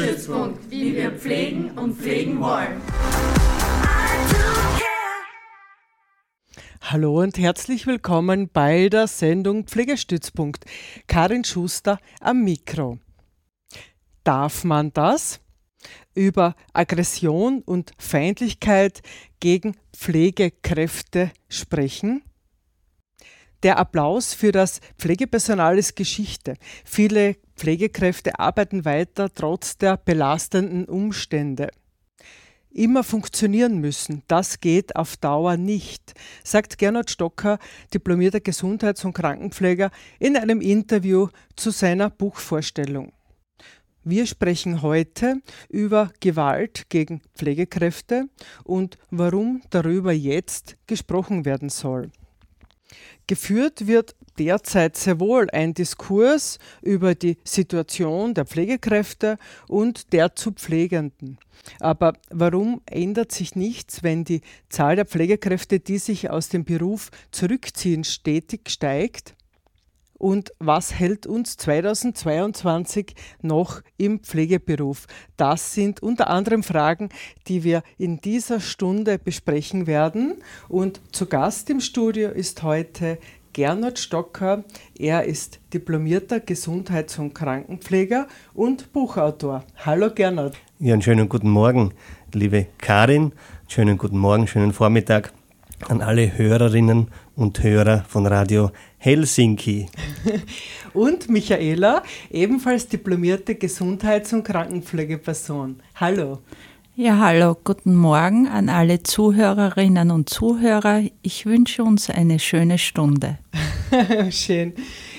Pflegestützpunkt, wie wir pflegen und pflegen wollen. Hallo und herzlich willkommen bei der Sendung Pflegestützpunkt. Karin Schuster am Mikro. Darf man das? Über Aggression und Feindlichkeit gegen Pflegekräfte sprechen? Der Applaus für das Pflegepersonal ist Geschichte. Viele Pflegekräfte arbeiten weiter trotz der belastenden Umstände. Immer funktionieren müssen, das geht auf Dauer nicht, sagt Gernot Stocker, diplomierter Gesundheits- und Krankenpfleger, in einem Interview zu seiner Buchvorstellung. Wir sprechen heute über Gewalt gegen Pflegekräfte und warum darüber jetzt gesprochen werden soll. Geführt wird derzeit sehr wohl ein Diskurs über die Situation der Pflegekräfte und der zu Pflegenden. Aber warum ändert sich nichts, wenn die Zahl der Pflegekräfte, die sich aus dem Beruf zurückziehen, stetig steigt? Und was hält uns 2022 noch im Pflegeberuf? Das sind unter anderem Fragen, die wir in dieser Stunde besprechen werden. Und zu Gast im Studio ist heute Gernot Stocker. Er ist diplomierter Gesundheits- und Krankenpfleger und Buchautor. Hallo Gernot. Ja, einen schönen guten Morgen, liebe Karin. Schönen guten Morgen, schönen Vormittag an alle Hörerinnen und Hörer von Radio Helsinki. und Michaela, ebenfalls diplomierte Gesundheits- und Krankenpflegeperson. Hallo. Ja, hallo, guten Morgen an alle Zuhörerinnen und Zuhörer. Ich wünsche uns eine schöne Stunde. Schön.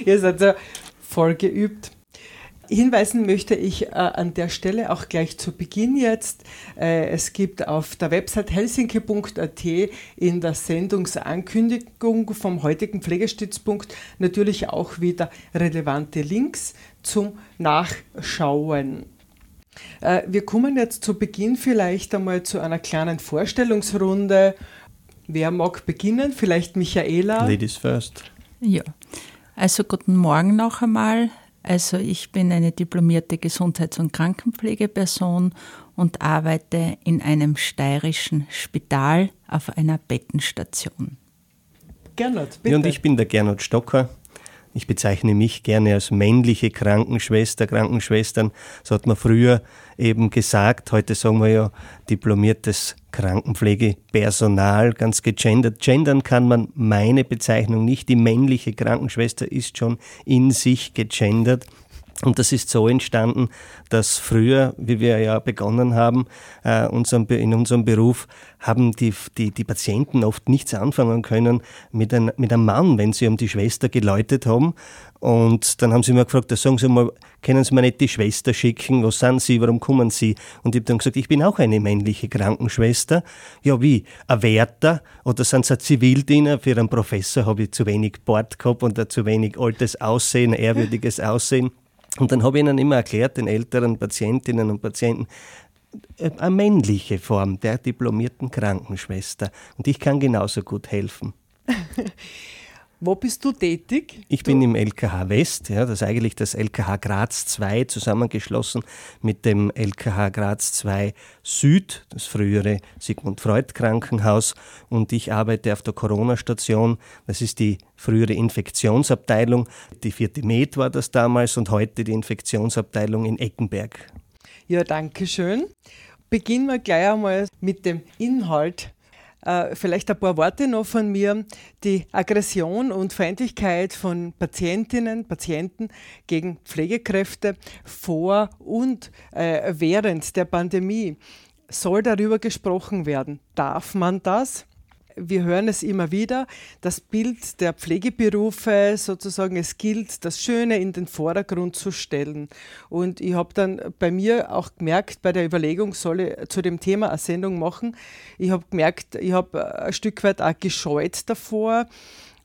Ihr seid voll geübt. Hinweisen möchte ich äh, an der Stelle auch gleich zu Beginn jetzt. Äh, es gibt auf der Website helsinki.at in der Sendungsankündigung vom heutigen Pflegestützpunkt natürlich auch wieder relevante Links zum Nachschauen. Äh, wir kommen jetzt zu Beginn vielleicht einmal zu einer kleinen Vorstellungsrunde. Wer mag beginnen? Vielleicht Michaela? Ladies first. Ja, also guten Morgen noch einmal. Also ich bin eine diplomierte Gesundheits- und Krankenpflegeperson und arbeite in einem steirischen Spital auf einer Bettenstation. Gernot, bitte. Ja, und ich bin der Gernot Stocker. Ich bezeichne mich gerne als männliche Krankenschwester, Krankenschwestern. So hat man früher eben gesagt. Heute sagen wir ja diplomiertes Krankenpflegepersonal, ganz gegendert. Gendern kann man meine Bezeichnung nicht. Die männliche Krankenschwester ist schon in sich gegendert. Und das ist so entstanden, dass früher, wie wir ja begonnen haben, äh, in unserem Beruf, haben die, die, die Patienten oft nichts anfangen können mit, ein, mit einem Mann, wenn sie um die Schwester geläutet haben. Und dann haben sie mir gefragt, sagen Sie mal, können Sie mir nicht die Schwester schicken? Was sind Sie? Warum kommen Sie? Und ich habe dann gesagt, ich bin auch eine männliche Krankenschwester. Ja, wie? Ein Wärter? Oder sind Sie ein Zivildiener? Für einen Professor habe ich zu wenig Bord gehabt und zu wenig altes Aussehen, ehrwürdiges Aussehen. Und dann habe ich ihnen immer erklärt, den älteren Patientinnen und Patienten, äh, eine männliche Form der diplomierten Krankenschwester. Und ich kann genauso gut helfen. Wo bist du tätig? Ich du? bin im LKH West, ja, das ist eigentlich das LKH Graz 2 zusammengeschlossen mit dem LKH Graz 2 Süd, das frühere Sigmund Freud Krankenhaus. Und ich arbeite auf der Corona-Station. Das ist die frühere Infektionsabteilung. Die vierte Med war das damals und heute die Infektionsabteilung in Eckenberg. Ja, danke schön. Beginnen wir gleich einmal mit dem Inhalt äh, vielleicht ein paar Worte noch von mir. Die Aggression und Feindlichkeit von Patientinnen, Patienten gegen Pflegekräfte vor und äh, während der Pandemie. Soll darüber gesprochen werden? Darf man das? Wir hören es immer wieder, das Bild der Pflegeberufe sozusagen, es gilt, das Schöne in den Vordergrund zu stellen. Und ich habe dann bei mir auch gemerkt, bei der Überlegung, soll ich zu dem Thema eine Sendung machen, ich habe gemerkt, ich habe ein Stück weit auch gescheut davor,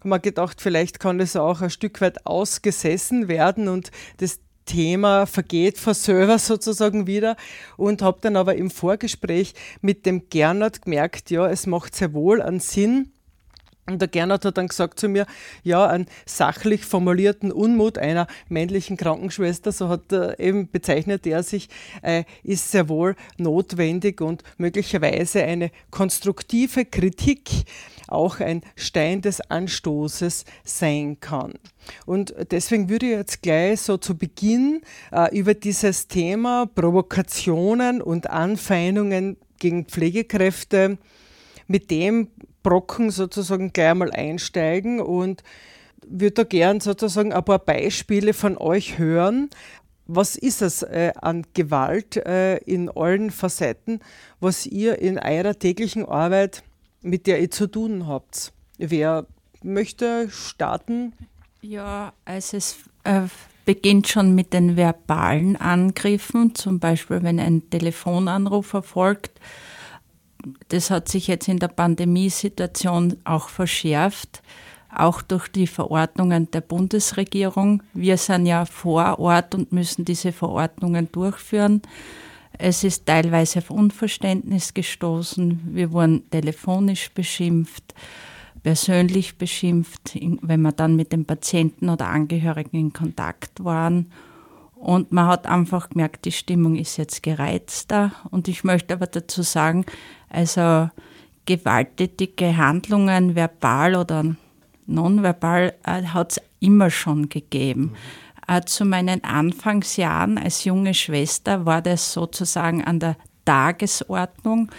habe mir gedacht, vielleicht kann das auch ein Stück weit ausgesessen werden und das Thema vergeht vor selber sozusagen wieder und habe dann aber im Vorgespräch mit dem Gernot gemerkt, ja, es macht sehr wohl einen Sinn, und der Gernot hat dann gesagt zu mir, ja, einen sachlich formulierten Unmut einer männlichen Krankenschwester, so hat er eben bezeichnet er sich, äh, ist sehr wohl notwendig und möglicherweise eine konstruktive Kritik auch ein Stein des Anstoßes sein kann. Und deswegen würde ich jetzt gleich so zu Beginn äh, über dieses Thema Provokationen und Anfeindungen gegen Pflegekräfte mit dem Brocken sozusagen gleich mal einsteigen und würde da gern sozusagen ein paar Beispiele von euch hören. Was ist es äh, an Gewalt äh, in allen Facetten, was ihr in eurer täglichen Arbeit mit der ihr zu tun habt. Wer möchte starten? Ja, also es äh, beginnt schon mit den verbalen Angriffen, zum Beispiel wenn ein Telefonanruf erfolgt. Das hat sich jetzt in der Pandemiesituation auch verschärft, auch durch die Verordnungen der Bundesregierung. Wir sind ja vor Ort und müssen diese Verordnungen durchführen. Es ist teilweise auf Unverständnis gestoßen. Wir wurden telefonisch beschimpft, persönlich beschimpft, wenn wir dann mit dem Patienten oder Angehörigen in Kontakt waren. Und man hat einfach gemerkt, die Stimmung ist jetzt gereizter. Und ich möchte aber dazu sagen, also gewalttätige Handlungen, verbal oder nonverbal, äh, hat es immer schon gegeben. Mhm. Zu meinen Anfangsjahren als junge Schwester war das sozusagen an der Tagesordnung.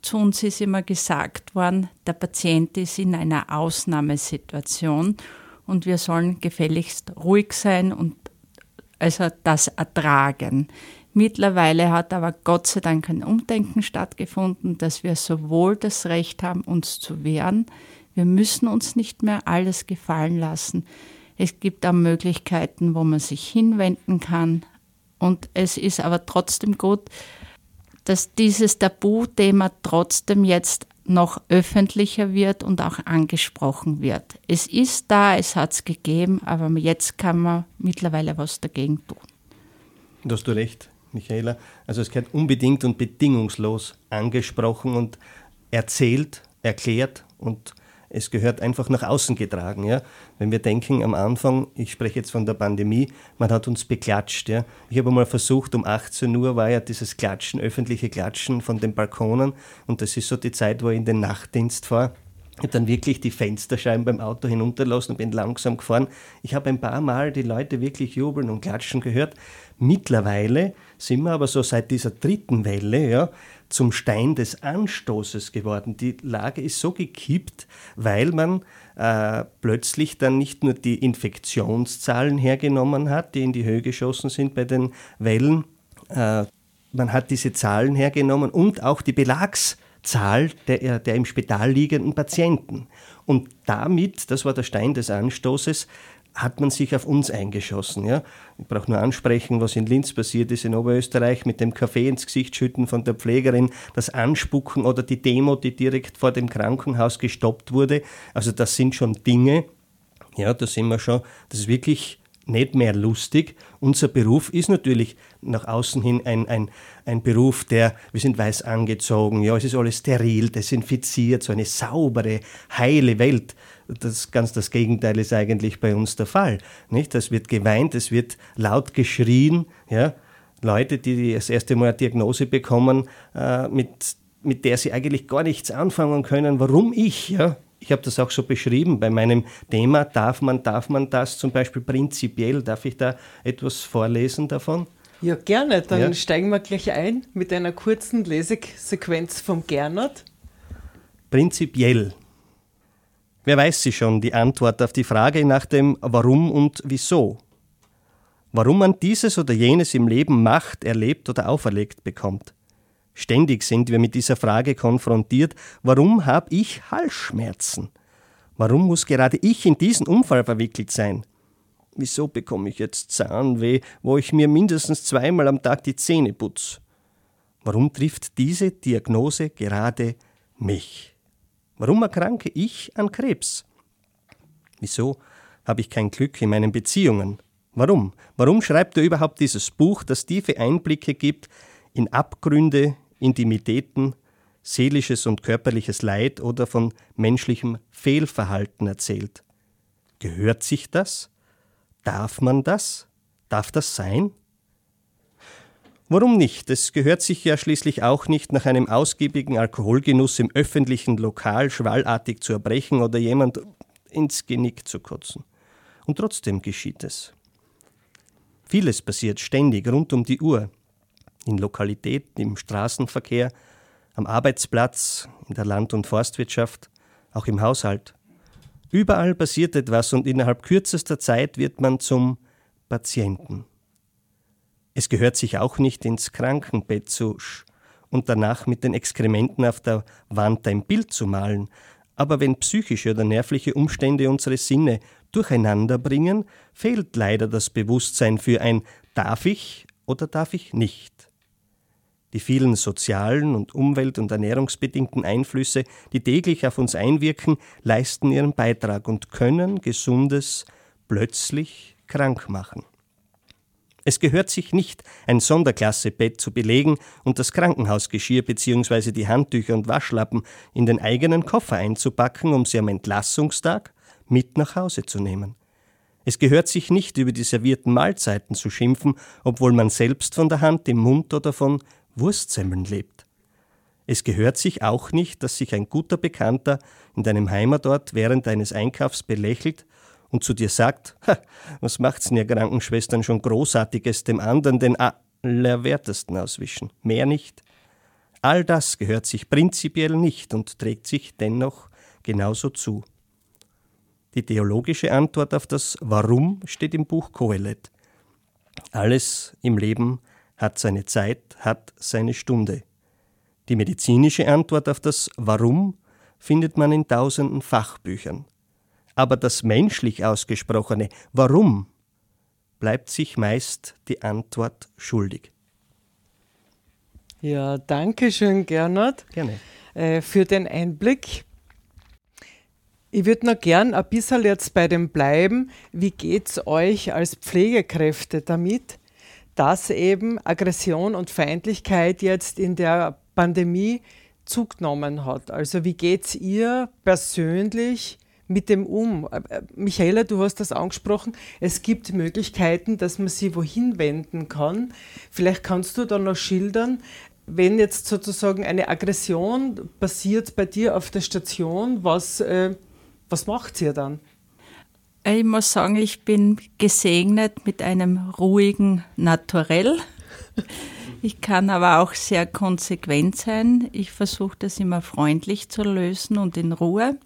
Zu uns ist immer gesagt worden, der Patient ist in einer Ausnahmesituation und wir sollen gefälligst ruhig sein und also das ertragen. Mittlerweile hat aber Gott sei Dank ein Umdenken stattgefunden, dass wir sowohl das Recht haben, uns zu wehren, wir müssen uns nicht mehr alles gefallen lassen. Es gibt auch Möglichkeiten, wo man sich hinwenden kann. Und es ist aber trotzdem gut, dass dieses Tabuthema trotzdem jetzt noch öffentlicher wird und auch angesprochen wird. Es ist da, es hat es gegeben, aber jetzt kann man mittlerweile was dagegen tun. Da hast du recht, Michaela. Also es gehört unbedingt und bedingungslos angesprochen und erzählt, erklärt und es gehört einfach nach außen getragen. Ja? Wenn wir denken am Anfang, ich spreche jetzt von der Pandemie, man hat uns beklatscht. Ja? Ich habe mal versucht, um 18 Uhr war ja dieses Klatschen, öffentliche Klatschen von den Balkonen und das ist so die Zeit, wo ich in den Nachtdienst fahre. Ich habe dann wirklich die Fensterscheiben beim Auto hinunterlassen und bin langsam gefahren. Ich habe ein paar Mal die Leute wirklich jubeln und klatschen gehört. Mittlerweile sind wir aber so seit dieser dritten Welle, ja, zum Stein des Anstoßes geworden. Die Lage ist so gekippt, weil man äh, plötzlich dann nicht nur die Infektionszahlen hergenommen hat, die in die Höhe geschossen sind bei den Wellen, äh, man hat diese Zahlen hergenommen und auch die Belagszahl der, der im Spital liegenden Patienten. Und damit, das war der Stein des Anstoßes, hat man sich auf uns eingeschossen. Ja? Ich brauche nur ansprechen, was in Linz passiert ist, in Oberösterreich, mit dem Kaffee ins Gesicht schütten von der Pflegerin, das Anspucken oder die Demo, die direkt vor dem Krankenhaus gestoppt wurde. Also das sind schon Dinge, ja, da sind wir schon, das ist wirklich nicht mehr lustig. Unser Beruf ist natürlich nach außen hin ein, ein, ein Beruf, der, wir sind weiß angezogen, ja, es ist alles steril, desinfiziert, so eine saubere, heile Welt das ganz das Gegenteil ist eigentlich bei uns der Fall. Nicht? Es wird geweint, es wird laut geschrien. Ja? Leute, die das erste Mal eine Diagnose bekommen, äh, mit, mit der sie eigentlich gar nichts anfangen können. Warum ich? Ja? Ich habe das auch so beschrieben bei meinem Thema. Darf man, darf man das zum Beispiel prinzipiell? Darf ich da etwas vorlesen davon? Ja, gerne. Dann ja. steigen wir gleich ein mit einer kurzen Lesesequenz vom Gernot. Prinzipiell Wer weiß sie schon die Antwort auf die Frage nach dem Warum und Wieso? Warum man dieses oder jenes im Leben macht, erlebt oder auferlegt bekommt. Ständig sind wir mit dieser Frage konfrontiert, warum habe ich Halsschmerzen? Warum muss gerade ich in diesen Unfall verwickelt sein? Wieso bekomme ich jetzt Zahnweh, wo ich mir mindestens zweimal am Tag die Zähne putze? Warum trifft diese Diagnose gerade mich? Warum erkranke ich an Krebs? Wieso habe ich kein Glück in meinen Beziehungen? Warum? Warum schreibt er überhaupt dieses Buch, das tiefe Einblicke gibt in Abgründe, Intimitäten, seelisches und körperliches Leid oder von menschlichem Fehlverhalten erzählt? Gehört sich das? Darf man das? Darf das sein? Warum nicht? Es gehört sich ja schließlich auch nicht, nach einem ausgiebigen Alkoholgenuss im öffentlichen Lokal schwallartig zu erbrechen oder jemand ins Genick zu kotzen. Und trotzdem geschieht es. Vieles passiert ständig rund um die Uhr in Lokalitäten, im Straßenverkehr, am Arbeitsplatz, in der Land- und Forstwirtschaft, auch im Haushalt. Überall passiert etwas und innerhalb kürzester Zeit wird man zum Patienten. Es gehört sich auch nicht ins Krankenbett zu sch und danach mit den Exkrementen auf der Wand ein Bild zu malen, aber wenn psychische oder nervliche Umstände unsere Sinne durcheinander bringen, fehlt leider das Bewusstsein für ein darf ich oder darf ich nicht. Die vielen sozialen und umwelt- und ernährungsbedingten Einflüsse, die täglich auf uns einwirken, leisten ihren Beitrag und können Gesundes plötzlich krank machen. Es gehört sich nicht, ein Sonderklassebett zu belegen und das Krankenhausgeschirr bzw. die Handtücher und Waschlappen in den eigenen Koffer einzupacken, um sie am Entlassungstag mit nach Hause zu nehmen. Es gehört sich nicht, über die servierten Mahlzeiten zu schimpfen, obwohl man selbst von der Hand im Mund oder von Wurstsemmeln lebt. Es gehört sich auch nicht, dass sich ein guter Bekannter in deinem Heimatort während deines Einkaufs belächelt und zu dir sagt, was macht's denn ihr Krankenschwestern schon Großartiges dem anderen den Allerwertesten auswischen? Mehr nicht. All das gehört sich prinzipiell nicht und trägt sich dennoch genauso zu. Die theologische Antwort auf das Warum steht im Buch Kohelet. Alles im Leben hat seine Zeit, hat seine Stunde. Die medizinische Antwort auf das Warum findet man in tausenden Fachbüchern. Aber das menschlich ausgesprochene Warum bleibt sich meist die Antwort schuldig. Ja, danke schön, Gernot, Gerne. Äh, für den Einblick. Ich würde noch gern ein bisschen jetzt bei dem bleiben. Wie geht es euch als Pflegekräfte damit, dass eben Aggression und Feindlichkeit jetzt in der Pandemie zugenommen hat. Also wie geht es ihr persönlich mit dem um? Äh, Michaela, du hast das angesprochen, es gibt Möglichkeiten, dass man sie wohin wenden kann. Vielleicht kannst du da noch schildern, wenn jetzt sozusagen eine Aggression passiert bei dir auf der Station, was, äh, was macht ihr dann? Ich muss sagen, ich bin gesegnet mit einem ruhigen Naturell. Ich kann aber auch sehr konsequent sein. Ich versuche das immer freundlich zu lösen und in Ruhe.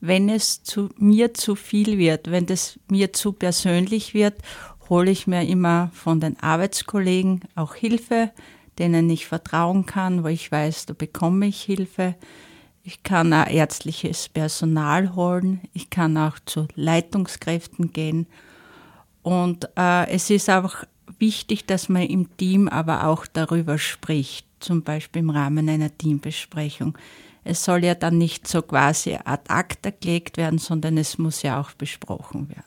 Wenn es zu mir zu viel wird, wenn das mir zu persönlich wird, hole ich mir immer von den Arbeitskollegen auch Hilfe, denen ich vertrauen kann, wo ich weiß, da bekomme ich Hilfe. Ich kann auch ärztliches Personal holen. Ich kann auch zu Leitungskräften gehen. Und äh, es ist auch wichtig, dass man im Team aber auch darüber spricht, zum Beispiel im Rahmen einer Teambesprechung. Es soll ja dann nicht so quasi ad acta gelegt werden, sondern es muss ja auch besprochen werden.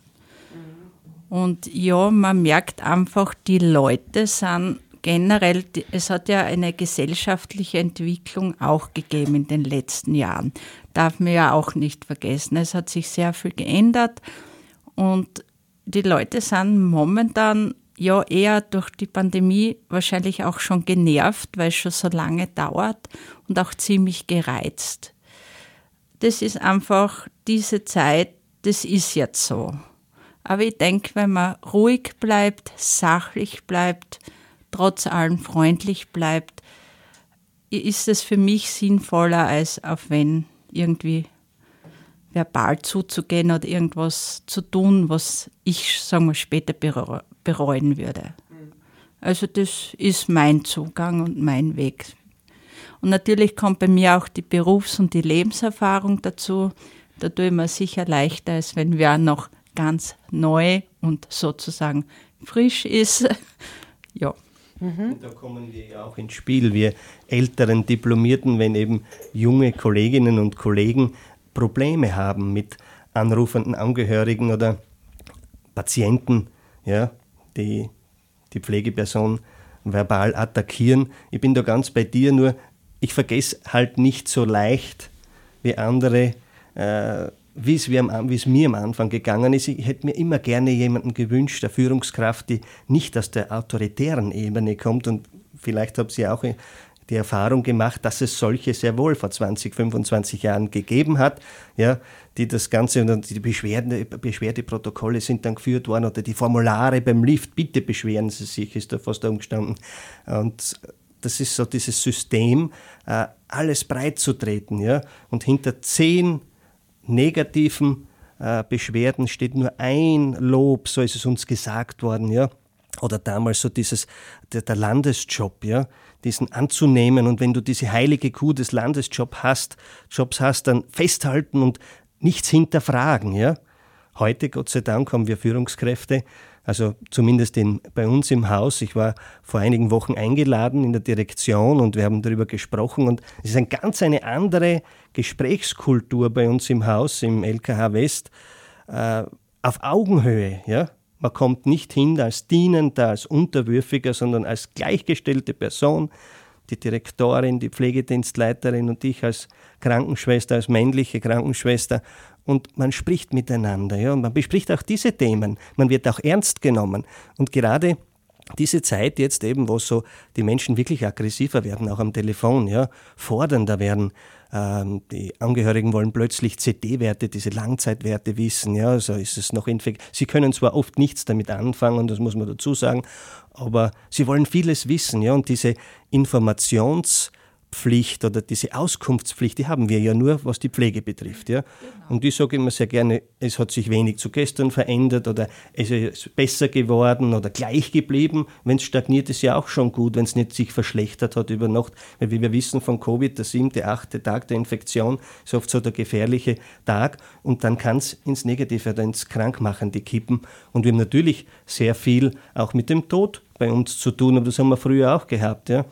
Und ja, man merkt einfach, die Leute sind generell, es hat ja eine gesellschaftliche Entwicklung auch gegeben in den letzten Jahren. Darf man ja auch nicht vergessen. Es hat sich sehr viel geändert und die Leute sind momentan ja eher durch die Pandemie wahrscheinlich auch schon genervt, weil es schon so lange dauert und auch ziemlich gereizt. Das ist einfach diese Zeit, das ist jetzt so. Aber ich denke, wenn man ruhig bleibt, sachlich bleibt, trotz allem freundlich bleibt, ist es für mich sinnvoller, als auf wenn irgendwie verbal zuzugehen oder irgendwas zu tun, was ich, sagen wir, später bereuen würde. Also das ist mein Zugang und mein Weg. Und natürlich kommt bei mir auch die Berufs- und die Lebenserfahrung dazu. Da tue ich mir sicher leichter, als wenn wer noch ganz neu und sozusagen frisch ist. ja. Mhm. Da kommen wir ja auch ins Spiel, wir älteren Diplomierten, wenn eben junge Kolleginnen und Kollegen Probleme haben mit anrufenden Angehörigen oder Patienten, ja, die die Pflegeperson verbal attackieren. Ich bin da ganz bei dir, nur ich vergesse halt nicht so leicht wie andere, äh, wie es mir am Anfang gegangen ist. Ich hätte mir immer gerne jemanden gewünscht, eine Führungskraft, die nicht aus der autoritären Ebene kommt und vielleicht habe sie auch die Erfahrung gemacht, dass es solche sehr wohl vor 20, 25 Jahren gegeben hat, ja, die das Ganze und die Beschwerde, Beschwerdeprotokolle sind dann geführt worden oder die Formulare beim Lift, bitte beschweren Sie sich, ist da fast umgestanden. Und das ist so dieses System, äh, alles breit zu treten, ja, und hinter zehn negativen äh, Beschwerden steht nur ein Lob, so ist es uns gesagt worden, ja. Oder damals so dieses, der, der Landesjob, ja, diesen anzunehmen und wenn du diese heilige Kuh des Landesjobs hast, Jobs hast, dann festhalten und nichts hinterfragen. Ja? Heute, Gott sei Dank, haben wir Führungskräfte, also zumindest in, bei uns im Haus. Ich war vor einigen Wochen eingeladen in der Direktion und wir haben darüber gesprochen und es ist eine ganz eine andere Gesprächskultur bei uns im Haus, im LKH West, äh, auf Augenhöhe. Ja? Man kommt nicht hin als Dienender, als Unterwürfiger, sondern als gleichgestellte Person. Die Direktorin, die Pflegedienstleiterin und ich als Krankenschwester, als männliche Krankenschwester. Und man spricht miteinander. Ja? Und man bespricht auch diese Themen. Man wird auch ernst genommen. Und gerade diese Zeit jetzt eben, wo so die Menschen wirklich aggressiver werden, auch am Telefon, ja, fordernder werden, ähm, die Angehörigen wollen plötzlich CD-Werte, diese Langzeitwerte wissen. Ja, also ist es noch infekt. Sie können zwar oft nichts damit anfangen, das muss man dazu sagen, aber sie wollen vieles wissen. Ja, und diese Informations- Pflicht oder diese Auskunftspflicht, die haben wir ja nur, was die Pflege betrifft. Ja? Genau. Und ich sage immer sehr gerne, es hat sich wenig zu gestern verändert oder es ist besser geworden oder gleich geblieben. Wenn es stagniert, ist ja auch schon gut, wenn es nicht sich verschlechtert hat über Nacht. Weil wie wir wissen von Covid, der siebte, achte Tag der Infektion ist oft so der gefährliche Tag und dann kann es ins Negative oder ins Krankmachende kippen. Und wir haben natürlich sehr viel auch mit dem Tod bei uns zu tun, aber das haben wir früher auch gehabt. Ja?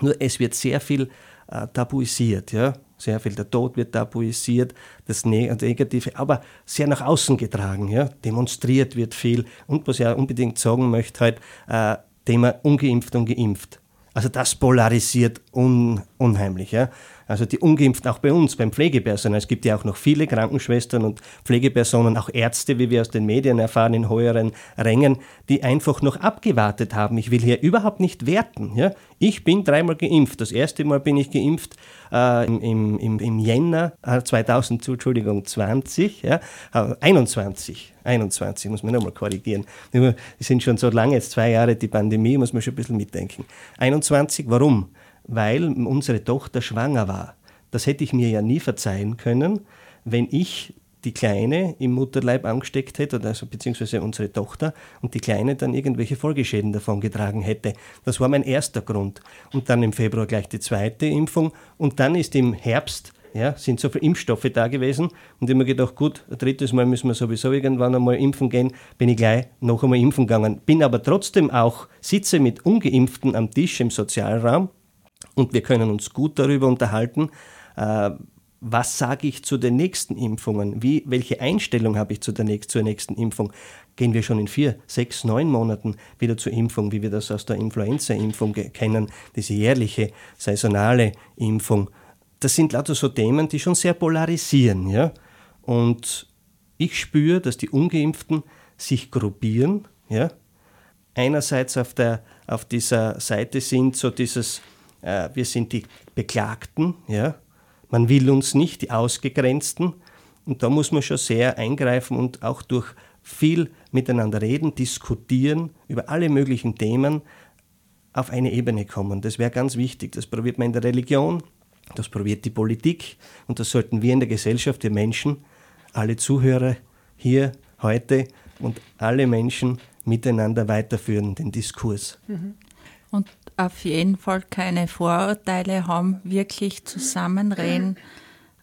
Nur es wird sehr viel äh, tabuisiert, ja. Sehr viel der Tod wird tabuisiert, das Negative, aber sehr nach außen getragen, ja. Demonstriert wird viel. Und was ich auch unbedingt sagen möchte, halt, äh, Thema ungeimpft und geimpft. Also das polarisiert un, unheimlich. Ja? Also die Ungeimpften auch bei uns, beim Pflegepersonal. Es gibt ja auch noch viele Krankenschwestern und Pflegepersonen, auch Ärzte, wie wir aus den Medien erfahren, in höheren Rängen, die einfach noch abgewartet haben. Ich will hier überhaupt nicht werten. Ja? Ich bin dreimal geimpft. Das erste Mal bin ich geimpft äh, im, im, im Jänner 2000, äh, Entschuldigung, 20, ja, 21, 21, muss man nochmal korrigieren. Es sind schon so lange, jetzt zwei Jahre die Pandemie, muss man schon ein bisschen mitdenken. 21, warum? Weil unsere Tochter schwanger war. Das hätte ich mir ja nie verzeihen können, wenn ich die Kleine im Mutterleib angesteckt hätte, also beziehungsweise unsere Tochter, und die Kleine dann irgendwelche Folgeschäden davon getragen hätte. Das war mein erster Grund. Und dann im Februar gleich die zweite Impfung. Und dann ist im Herbst ja, sind so viele Impfstoffe da gewesen. Und ich habe mir gedacht, gut, ein drittes Mal müssen wir sowieso irgendwann einmal impfen gehen. Bin ich gleich noch einmal impfen gegangen. Bin aber trotzdem auch, sitze mit Ungeimpften am Tisch im Sozialraum und wir können uns gut darüber unterhalten, äh, was sage ich zu den nächsten Impfungen? Wie, welche Einstellung habe ich zu der nächsten, zur nächsten Impfung? Gehen wir schon in vier, sechs, neun Monaten wieder zur Impfung, wie wir das aus der Influenza-Impfung kennen, diese jährliche saisonale Impfung? Das sind lauter so Themen, die schon sehr polarisieren. Ja? Und ich spüre, dass die Ungeimpften sich gruppieren. Ja? Einerseits auf, der, auf dieser Seite sind so dieses, äh, wir sind die Beklagten, ja? Man will uns nicht, die Ausgegrenzten. Und da muss man schon sehr eingreifen und auch durch viel miteinander reden, diskutieren über alle möglichen Themen auf eine Ebene kommen. Das wäre ganz wichtig. Das probiert man in der Religion, das probiert die Politik und das sollten wir in der Gesellschaft, die Menschen, alle Zuhörer hier heute und alle Menschen miteinander weiterführen, den Diskurs. Mhm. Und auf jeden Fall keine Vorurteile haben, wirklich zusammenreden,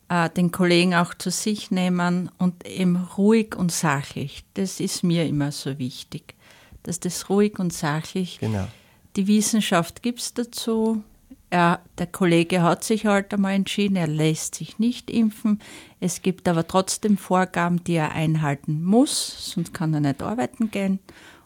äh, den Kollegen auch zu sich nehmen und eben ruhig und sachlich. Das ist mir immer so wichtig, dass das ruhig und sachlich. Genau. Die Wissenschaft gibt es dazu, er, der Kollege hat sich halt einmal entschieden, er lässt sich nicht impfen. Es gibt aber trotzdem Vorgaben, die er einhalten muss, sonst kann er nicht arbeiten gehen.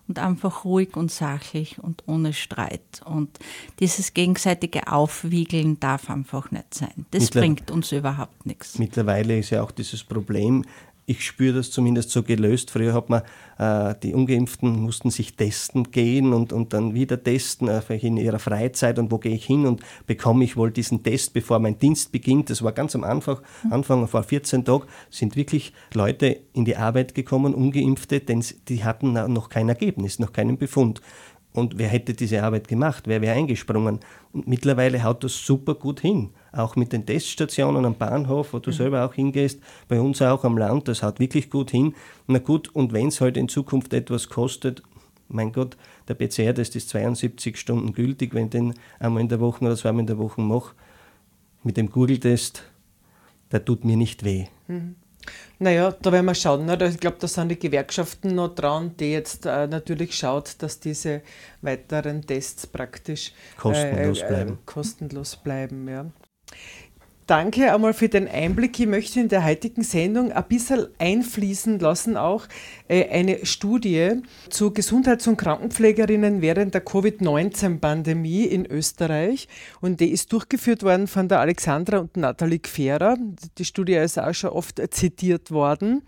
Und einfach ruhig und sachlich und ohne Streit. Und dieses gegenseitige Aufwiegeln darf einfach nicht sein. Das Mittler bringt uns überhaupt nichts. Mittlerweile ist ja auch dieses Problem, ich spüre das zumindest so gelöst. Früher hat man, äh, die Ungeimpften mussten sich testen gehen und, und dann wieder testen, äh, in ihrer Freizeit und wo gehe ich hin und bekomme ich wohl diesen Test, bevor mein Dienst beginnt. Das war ganz am Anfang, Anfang vor 14 Tagen, sind wirklich Leute in die Arbeit gekommen, Ungeimpfte, denn die hatten noch kein Ergebnis, noch keinen Befund. Und wer hätte diese Arbeit gemacht? Wer wäre eingesprungen? Und mittlerweile haut das super gut hin auch mit den Teststationen am Bahnhof, wo du mhm. selber auch hingehst, bei uns auch am Land, das haut wirklich gut hin. Na gut, und wenn es halt in Zukunft etwas kostet, mein Gott, der PCR-Test ist 72 Stunden gültig, wenn ich den einmal in der Woche oder zweimal in der Woche mache. Mit dem Google-Test, der tut mir nicht weh. Mhm. Naja, da werden wir schauen. Ne? Ich glaube, da sind die Gewerkschaften noch dran, die jetzt äh, natürlich schaut, dass diese weiteren Tests praktisch kostenlos äh, bleiben. Äh, kostenlos bleiben ja. Danke einmal für den Einblick. Ich möchte in der heutigen Sendung ein bisschen einfließen lassen, auch äh, eine Studie zu Gesundheits- und Krankenpflegerinnen während der Covid-19-Pandemie in Österreich. Und die ist durchgeführt worden von der Alexandra und Nathalie Gfera. Die Studie ist auch schon oft zitiert worden.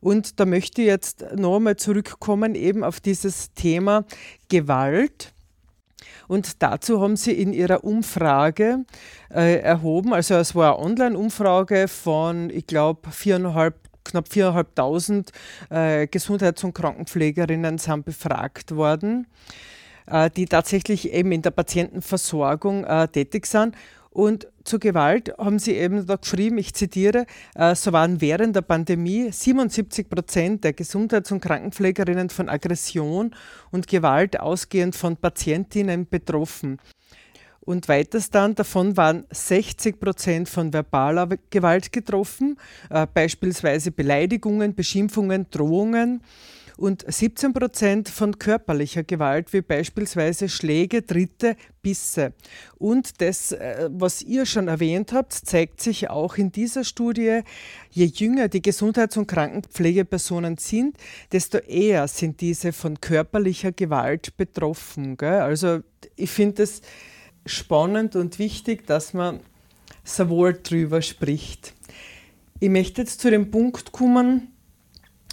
Und da möchte ich jetzt noch einmal zurückkommen eben auf dieses Thema Gewalt und dazu haben sie in ihrer Umfrage äh, erhoben, also es war eine Online-Umfrage von, ich glaube, viereinhalb knapp 4.500 äh, Gesundheits- und Krankenpflegerinnen sind befragt worden, äh, die tatsächlich eben in der Patientenversorgung äh, tätig sind. Und zur Gewalt haben sie eben da geschrieben, ich zitiere, äh, so waren während der Pandemie 77 Prozent der Gesundheits- und Krankenpflegerinnen von Aggression und Gewalt ausgehend von Patientinnen betroffen. Und weiters dann, davon waren 60 Prozent von verbaler Gewalt getroffen, äh, beispielsweise Beleidigungen, Beschimpfungen, Drohungen und 17 Prozent von körperlicher Gewalt, wie beispielsweise Schläge, Tritte, Bisse. Und das, äh, was ihr schon erwähnt habt, zeigt sich auch in dieser Studie, je jünger die Gesundheits- und Krankenpflegepersonen sind, desto eher sind diese von körperlicher Gewalt betroffen. Gell? Also ich finde es spannend und wichtig, dass man sowohl drüber spricht. Ich möchte jetzt zu dem Punkt kommen,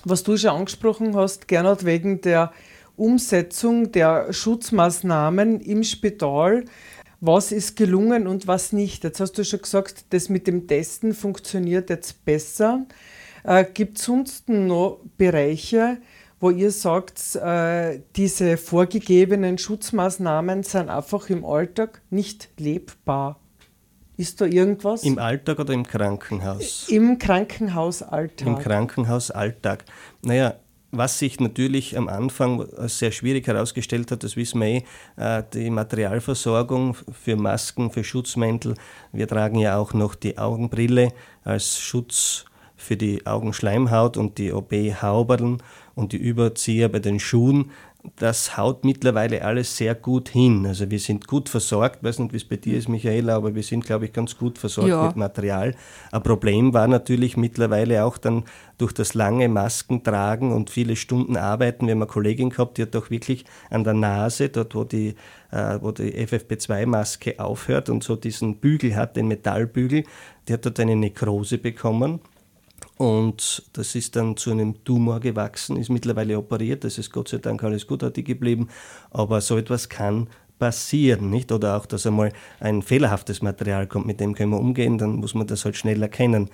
was du schon angesprochen hast, Gernot, wegen der Umsetzung der Schutzmaßnahmen im Spital. Was ist gelungen und was nicht? Jetzt hast du schon gesagt, das mit dem Testen funktioniert jetzt besser. Äh, Gibt es sonst noch Bereiche, wo ihr sagt, äh, diese vorgegebenen Schutzmaßnahmen sind einfach im Alltag nicht lebbar? Ist da irgendwas? Im Alltag oder im Krankenhaus? Im Krankenhausalltag. Im Krankenhausalltag. Naja, was sich natürlich am Anfang sehr schwierig herausgestellt hat, das wissen wir eh, die Materialversorgung für Masken, für Schutzmäntel. Wir tragen ja auch noch die Augenbrille als Schutz für die Augenschleimhaut und die OB-Hauberln und die Überzieher bei den Schuhen das haut mittlerweile alles sehr gut hin. Also wir sind gut versorgt. Ich weiß nicht, wie es bei dir ist, Michaela, aber wir sind, glaube ich, ganz gut versorgt ja. mit Material. Ein Problem war natürlich mittlerweile auch dann durch das lange Maskentragen und viele Stunden Arbeiten. Wir haben eine Kollegin gehabt, die hat doch wirklich an der Nase, dort wo die, äh, wo die FFP2-Maske aufhört und so diesen Bügel hat, den Metallbügel, die hat dort eine Nekrose bekommen und das ist dann zu einem Tumor gewachsen, ist mittlerweile operiert, das ist Gott sei Dank alles gutartig geblieben, aber so etwas kann passieren, nicht? Oder auch, dass einmal ein fehlerhaftes Material kommt, mit dem können wir umgehen, dann muss man das halt schnell erkennen.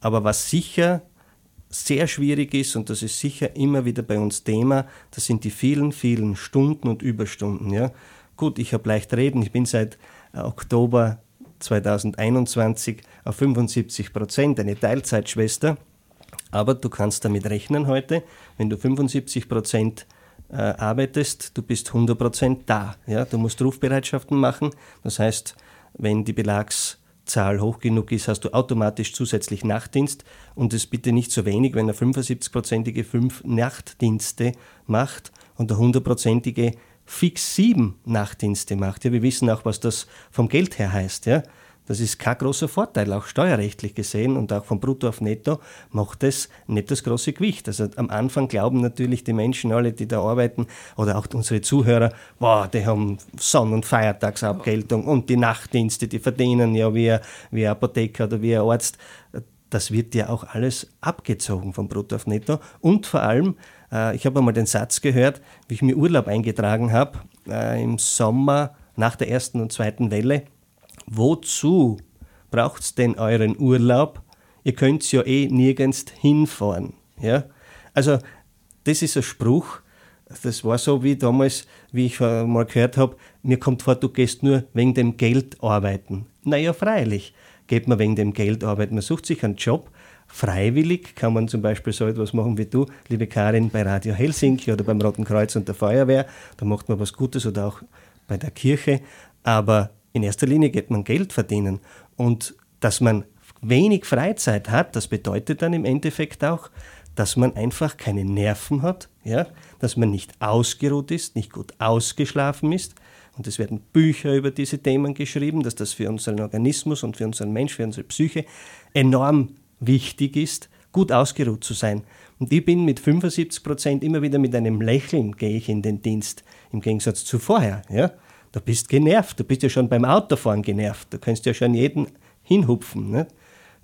Aber was sicher sehr schwierig ist, und das ist sicher immer wieder bei uns Thema, das sind die vielen, vielen Stunden und Überstunden. Ja? Gut, ich habe leicht reden, ich bin seit Oktober 2021 auf 75 Prozent, eine Teilzeitschwester. Aber du kannst damit rechnen heute, wenn du 75 Prozent äh, arbeitest, du bist 100% da. Ja? Du musst Rufbereitschaften machen. Das heißt, wenn die Belagszahl hoch genug ist, hast du automatisch zusätzlich Nachtdienst und es bitte nicht so wenig, wenn er 75-prozentige fünf Nachtdienste macht und der 100-prozentige fix sieben Nachtdienste macht. Ja, wir wissen auch, was das vom Geld her heißt. Ja? Das ist kein großer Vorteil, auch steuerrechtlich gesehen und auch von Brutto auf Netto macht es nicht das große Gewicht. Also am Anfang glauben natürlich die Menschen alle, die da arbeiten oder auch unsere Zuhörer, wow, die haben Sonn- und Feiertagsabgeltung und die Nachtdienste, die verdienen ja wie, wie ein Apotheker oder wie ein Arzt. Das wird ja auch alles abgezogen von Brutto auf Netto und vor allem, äh, ich habe einmal den Satz gehört, wie ich mir Urlaub eingetragen habe, äh, im Sommer nach der ersten und zweiten Welle, wozu braucht es denn euren Urlaub? Ihr könnt ja eh nirgends hinfahren. Ja? Also, das ist ein Spruch, das war so wie damals, wie ich mal gehört habe, mir kommt vor, du gehst nur wegen dem Geld arbeiten. Naja, freilich geht man wegen dem Geld arbeiten. Man sucht sich einen Job. Freiwillig kann man zum Beispiel so etwas machen wie du, liebe Karin, bei Radio Helsinki oder beim Roten Kreuz und der Feuerwehr. Da macht man was Gutes oder auch bei der Kirche. Aber in erster Linie geht man Geld verdienen. Und dass man wenig Freizeit hat, das bedeutet dann im Endeffekt auch, dass man einfach keine Nerven hat, ja? dass man nicht ausgeruht ist, nicht gut ausgeschlafen ist. Und es werden Bücher über diese Themen geschrieben, dass das für unseren Organismus und für unseren Mensch, für unsere Psyche enorm wichtig ist, gut ausgeruht zu sein. Und ich bin mit 75 Prozent immer wieder mit einem Lächeln gehe ich in den Dienst, im Gegensatz zu vorher. Ja? Du bist genervt, du bist ja schon beim Autofahren genervt, du kannst ja schon jeden hinhupfen. Ne?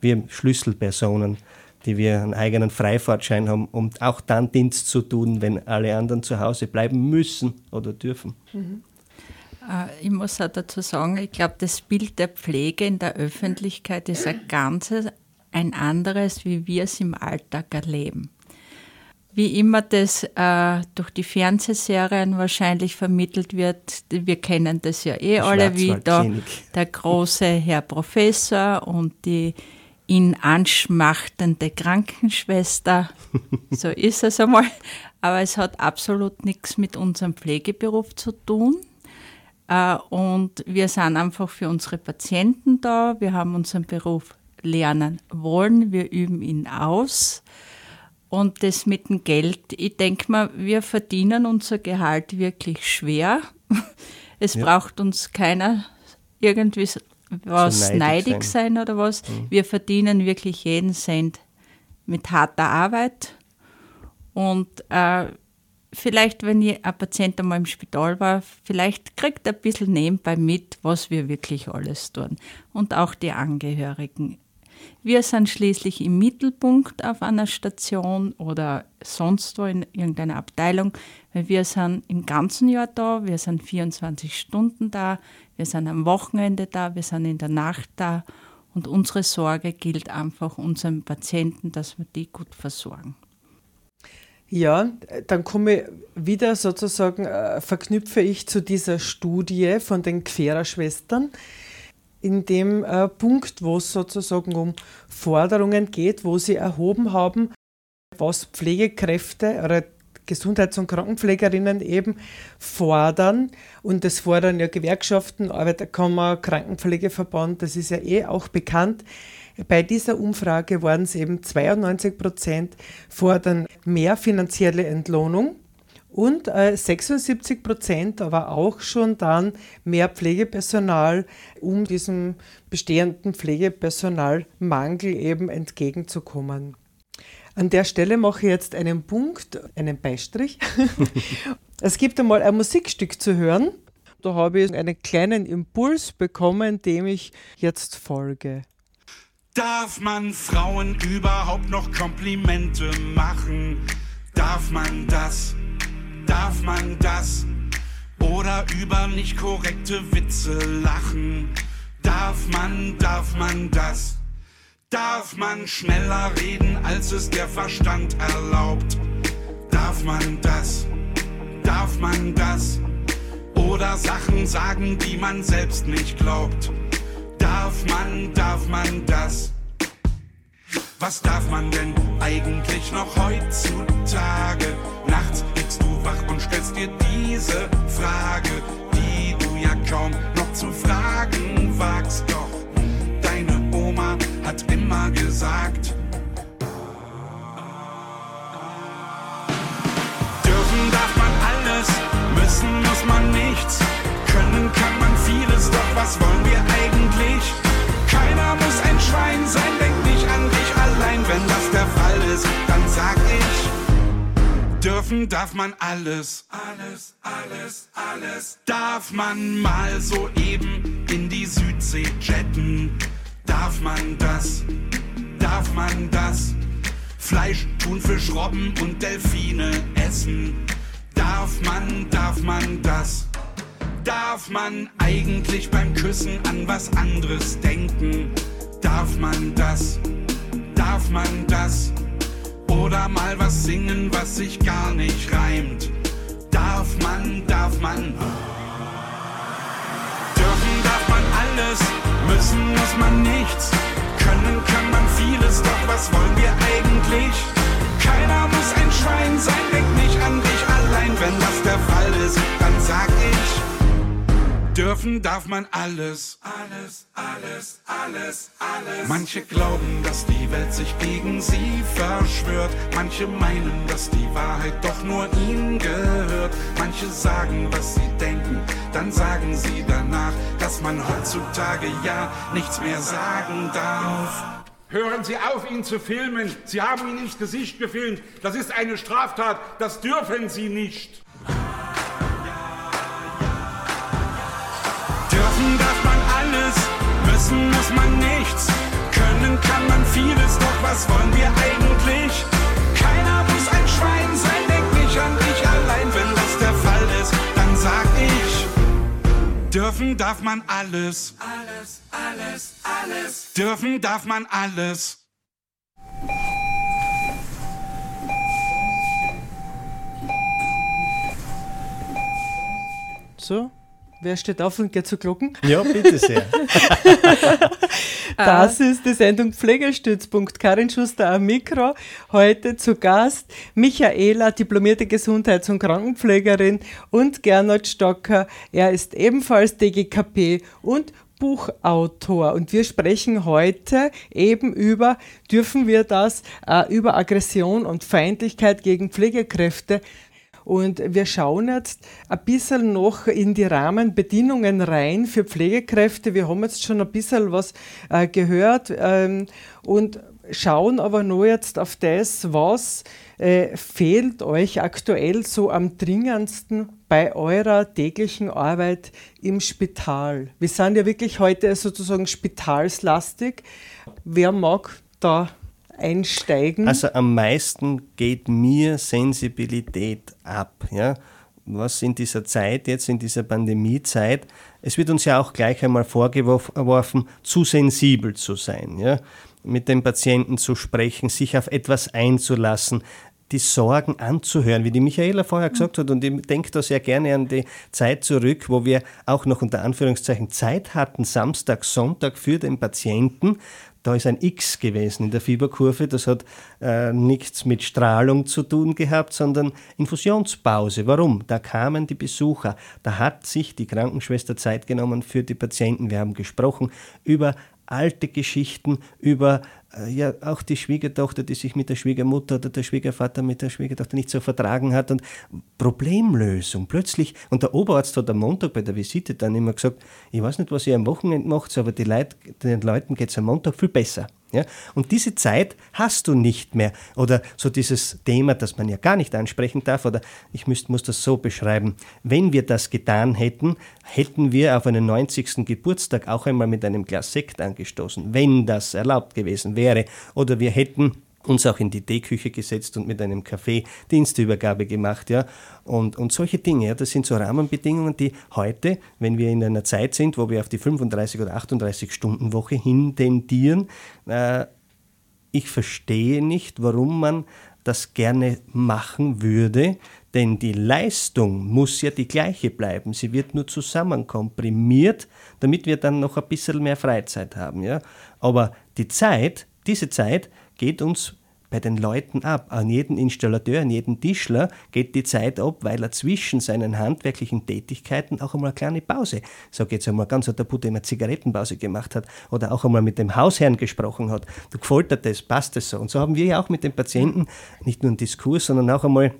Wir Schlüsselpersonen, die wir einen eigenen Freifahrtschein haben, um auch dann Dienst zu tun, wenn alle anderen zu Hause bleiben müssen oder dürfen. Mhm. Ich muss auch dazu sagen, ich glaube, das Bild der Pflege in der Öffentlichkeit ist ein ganzes, ein anderes, wie wir es im Alltag erleben wie immer das äh, durch die Fernsehserien wahrscheinlich vermittelt wird. Wir kennen das ja eh alle, wie da der große Herr Professor und die ihn anschmachtende Krankenschwester. so ist es einmal. Aber es hat absolut nichts mit unserem Pflegeberuf zu tun. Äh, und wir sind einfach für unsere Patienten da. Wir haben unseren Beruf lernen wollen. Wir üben ihn aus. Und das mit dem Geld, ich denke mal, wir verdienen unser Gehalt wirklich schwer. Es ja. braucht uns keiner irgendwie was so neidig, neidig sein. sein. oder was. Mhm. Wir verdienen wirklich jeden Cent mit harter Arbeit. Und äh, vielleicht, wenn ein Patient einmal im Spital war, vielleicht kriegt er ein bisschen nebenbei mit, was wir wirklich alles tun. Und auch die Angehörigen. Wir sind schließlich im Mittelpunkt auf einer Station oder sonst wo in irgendeiner Abteilung, weil wir sind im ganzen Jahr da, wir sind 24 Stunden da, wir sind am Wochenende da, wir sind in der Nacht da und unsere Sorge gilt einfach unseren Patienten, dass wir die gut versorgen. Ja, dann komme ich wieder sozusagen, äh, verknüpfe ich zu dieser Studie von den Querer-Schwestern in dem äh, Punkt, wo es sozusagen um Forderungen geht, wo sie erhoben haben, was Pflegekräfte oder Gesundheits- und Krankenpflegerinnen eben fordern. Und das fordern ja Gewerkschaften, Arbeiterkammer, Krankenpflegeverband, das ist ja eh auch bekannt. Bei dieser Umfrage waren es eben 92 Prozent fordern mehr finanzielle Entlohnung und äh, 76 Prozent aber auch schon dann mehr Pflegepersonal, um diesem bestehenden Pflegepersonalmangel eben entgegenzukommen. An der Stelle mache ich jetzt einen Punkt, einen Beistrich. es gibt einmal ein Musikstück zu hören. Da habe ich einen kleinen Impuls bekommen, dem ich jetzt folge. Darf man Frauen überhaupt noch Komplimente machen? Darf man das? Darf man das? Oder über nicht korrekte Witze lachen? Darf man, darf man das? Darf man schneller reden, als es der Verstand erlaubt? Darf man das? Darf man das? Oder Sachen sagen, die man selbst nicht glaubt? Darf man, darf man das? Was darf man denn eigentlich noch heutzutage? Stellst dir diese Frage, die du ja kaum noch zu fragen wagst. Doch deine Oma hat immer gesagt, dürfen darf man alles, müssen muss man nichts, können kann man dürfen darf man alles, alles, alles, alles, darf man mal so eben in die Südsee jetten, darf man das, darf man das, Fleisch, Thunfisch, Robben und Delfine essen, darf man, darf man das, darf man eigentlich beim Küssen an was anderes denken, darf man das, darf man das, oder mal was singen, was sich gar nicht reimt. Darf man, darf man. Dürfen darf man alles, müssen muss man nichts. Können kann man vieles, doch was wollen wir eigentlich? Keiner muss ein Schwein sein, denk nicht an dich allein. Wenn das der Fall ist, dann sag ich. Dürfen darf man alles, alles, alles, alles, alles. Manche glauben, dass die Welt sich gegen sie verschwört. Manche meinen, dass die Wahrheit doch nur ihnen gehört. Manche sagen, was sie denken, dann sagen sie danach, dass man heutzutage ja nichts mehr sagen darf. Hören Sie auf, ihn zu filmen. Sie haben ihn ins Gesicht gefilmt. Das ist eine Straftat. Das dürfen Sie nicht. Dürfen darf man alles, müssen muss man nichts. Können kann man vieles, doch was wollen wir eigentlich? Keiner muss ein Schwein sein, denk nicht an dich allein. Wenn das der Fall ist, dann sag ich. Dürfen darf man alles. Alles, alles, alles. Dürfen darf man alles. So, wer steht auf und geht zu Glocken? Ja, bitte sehr. Das ist die Sendung Pflegestützpunkt. Karin Schuster am Mikro. Heute zu Gast Michaela, diplomierte Gesundheits- und Krankenpflegerin und Gernot Stocker. Er ist ebenfalls DGKP und Buchautor und wir sprechen heute eben über, dürfen wir das, äh, über Aggression und Feindlichkeit gegen Pflegekräfte. Und wir schauen jetzt ein bisschen noch in die Rahmenbedingungen rein für Pflegekräfte. Wir haben jetzt schon ein bisschen was äh, gehört ähm, und schauen aber nur jetzt auf das, was äh, fehlt euch aktuell so am dringendsten bei eurer täglichen Arbeit im Spital. Wir sind ja wirklich heute sozusagen spitalslastig. Wer mag da einsteigen? Also am meisten geht mir Sensibilität ab. Ja? Was in dieser Zeit, jetzt in dieser Pandemiezeit, es wird uns ja auch gleich einmal vorgeworfen, zu sensibel zu sein. Ja? mit dem Patienten zu sprechen, sich auf etwas einzulassen, die Sorgen anzuhören, wie die Michaela vorher gesagt hat. Und ich denke da sehr gerne an die Zeit zurück, wo wir auch noch unter Anführungszeichen Zeit hatten, Samstag, Sonntag für den Patienten. Da ist ein X gewesen in der Fieberkurve. Das hat äh, nichts mit Strahlung zu tun gehabt, sondern Infusionspause. Warum? Da kamen die Besucher. Da hat sich die Krankenschwester Zeit genommen für die Patienten. Wir haben gesprochen über alte Geschichten über ja auch die Schwiegertochter, die sich mit der Schwiegermutter oder der Schwiegervater mit der Schwiegertochter nicht so vertragen hat und Problemlösung plötzlich. Und der Oberarzt hat am Montag bei der Visite dann immer gesagt, ich weiß nicht, was ihr am Wochenende macht, aber die Leute, den Leuten geht es am Montag viel besser. Ja? Und diese Zeit hast du nicht mehr. Oder so dieses Thema, das man ja gar nicht ansprechen darf, oder ich müsst, muss das so beschreiben. Wenn wir das getan hätten, hätten wir auf einen 90. Geburtstag auch einmal mit einem Glas Sekt angestoßen, wenn das erlaubt gewesen wäre. Oder wir hätten uns auch in die Teeküche gesetzt und mit einem Kaffee Dienstübergabe gemacht, ja. Und, und solche Dinge, ja, das sind so Rahmenbedingungen, die heute, wenn wir in einer Zeit sind, wo wir auf die 35 oder 38 Stunden Woche hintendieren, äh, ich verstehe nicht, warum man das gerne machen würde, denn die Leistung muss ja die gleiche bleiben. Sie wird nur zusammen komprimiert, damit wir dann noch ein bisschen mehr Freizeit haben. Ja? Aber die Zeit, diese Zeit geht uns bei den Leuten ab. An jeden Installateur, an jeden Tischler geht die Zeit ab, weil er zwischen seinen handwerklichen Tätigkeiten auch einmal eine kleine Pause, so jetzt einmal ganz der Putte immer Zigarettenpause gemacht hat oder auch einmal mit dem Hausherrn gesprochen hat. Du gefällt dir das, passt das so. Und so haben wir ja auch mit den Patienten nicht nur einen Diskurs, sondern auch einmal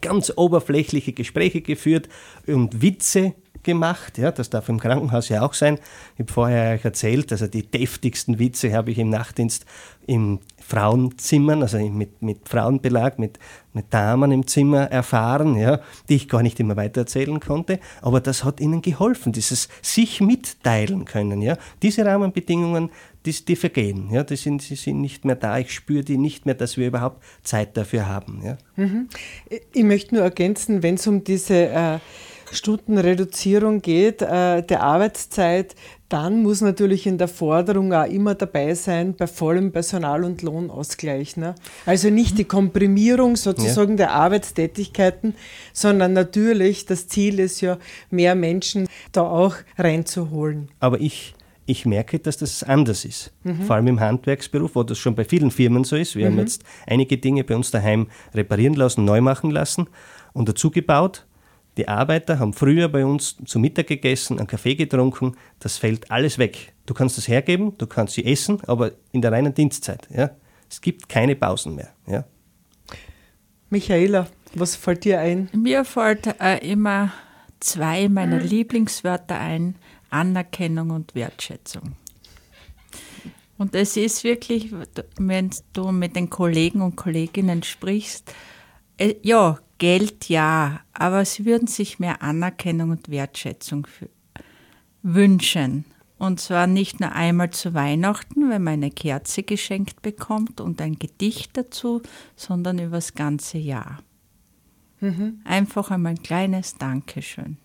ganz oberflächliche Gespräche geführt und Witze gemacht. Ja, das darf im Krankenhaus ja auch sein. Ich habe vorher euch erzählt, also die deftigsten Witze habe ich im Nachtdienst im Frauenzimmern, also mit, mit Frauenbelag, mit, mit Damen im Zimmer erfahren, ja, die ich gar nicht immer weitererzählen konnte. Aber das hat ihnen geholfen, dieses sich mitteilen können. Ja. Diese Rahmenbedingungen, die, die vergehen. Ja, die, sind, die sind nicht mehr da. Ich spüre die nicht mehr, dass wir überhaupt Zeit dafür haben. Ja. Mhm. Ich möchte nur ergänzen, wenn es um diese äh, Stundenreduzierung geht, äh, der Arbeitszeit, dann muss natürlich in der Forderung auch immer dabei sein, bei vollem Personal- und Lohnausgleich. Ne? Also nicht die Komprimierung sozusagen ja. der Arbeitstätigkeiten, sondern natürlich das Ziel ist ja, mehr Menschen da auch reinzuholen. Aber ich, ich merke, dass das anders ist. Mhm. Vor allem im Handwerksberuf, wo das schon bei vielen Firmen so ist. Wir mhm. haben jetzt einige Dinge bei uns daheim reparieren lassen, neu machen lassen und dazu gebaut. Die Arbeiter haben früher bei uns zu Mittag gegessen, einen Kaffee getrunken, das fällt alles weg. Du kannst das hergeben, du kannst sie essen, aber in der reinen Dienstzeit. Ja? Es gibt keine Pausen mehr. Ja? Michaela, was fällt dir ein? Mir fällt äh, immer zwei meiner Lieblingswörter ein, Anerkennung und Wertschätzung. Und es ist wirklich, wenn du mit den Kollegen und Kolleginnen sprichst, äh, ja, Geld ja, aber sie würden sich mehr Anerkennung und Wertschätzung wünschen. Und zwar nicht nur einmal zu Weihnachten, wenn man eine Kerze geschenkt bekommt und ein Gedicht dazu, sondern übers ganze Jahr. Mhm. Einfach einmal ein kleines Dankeschön.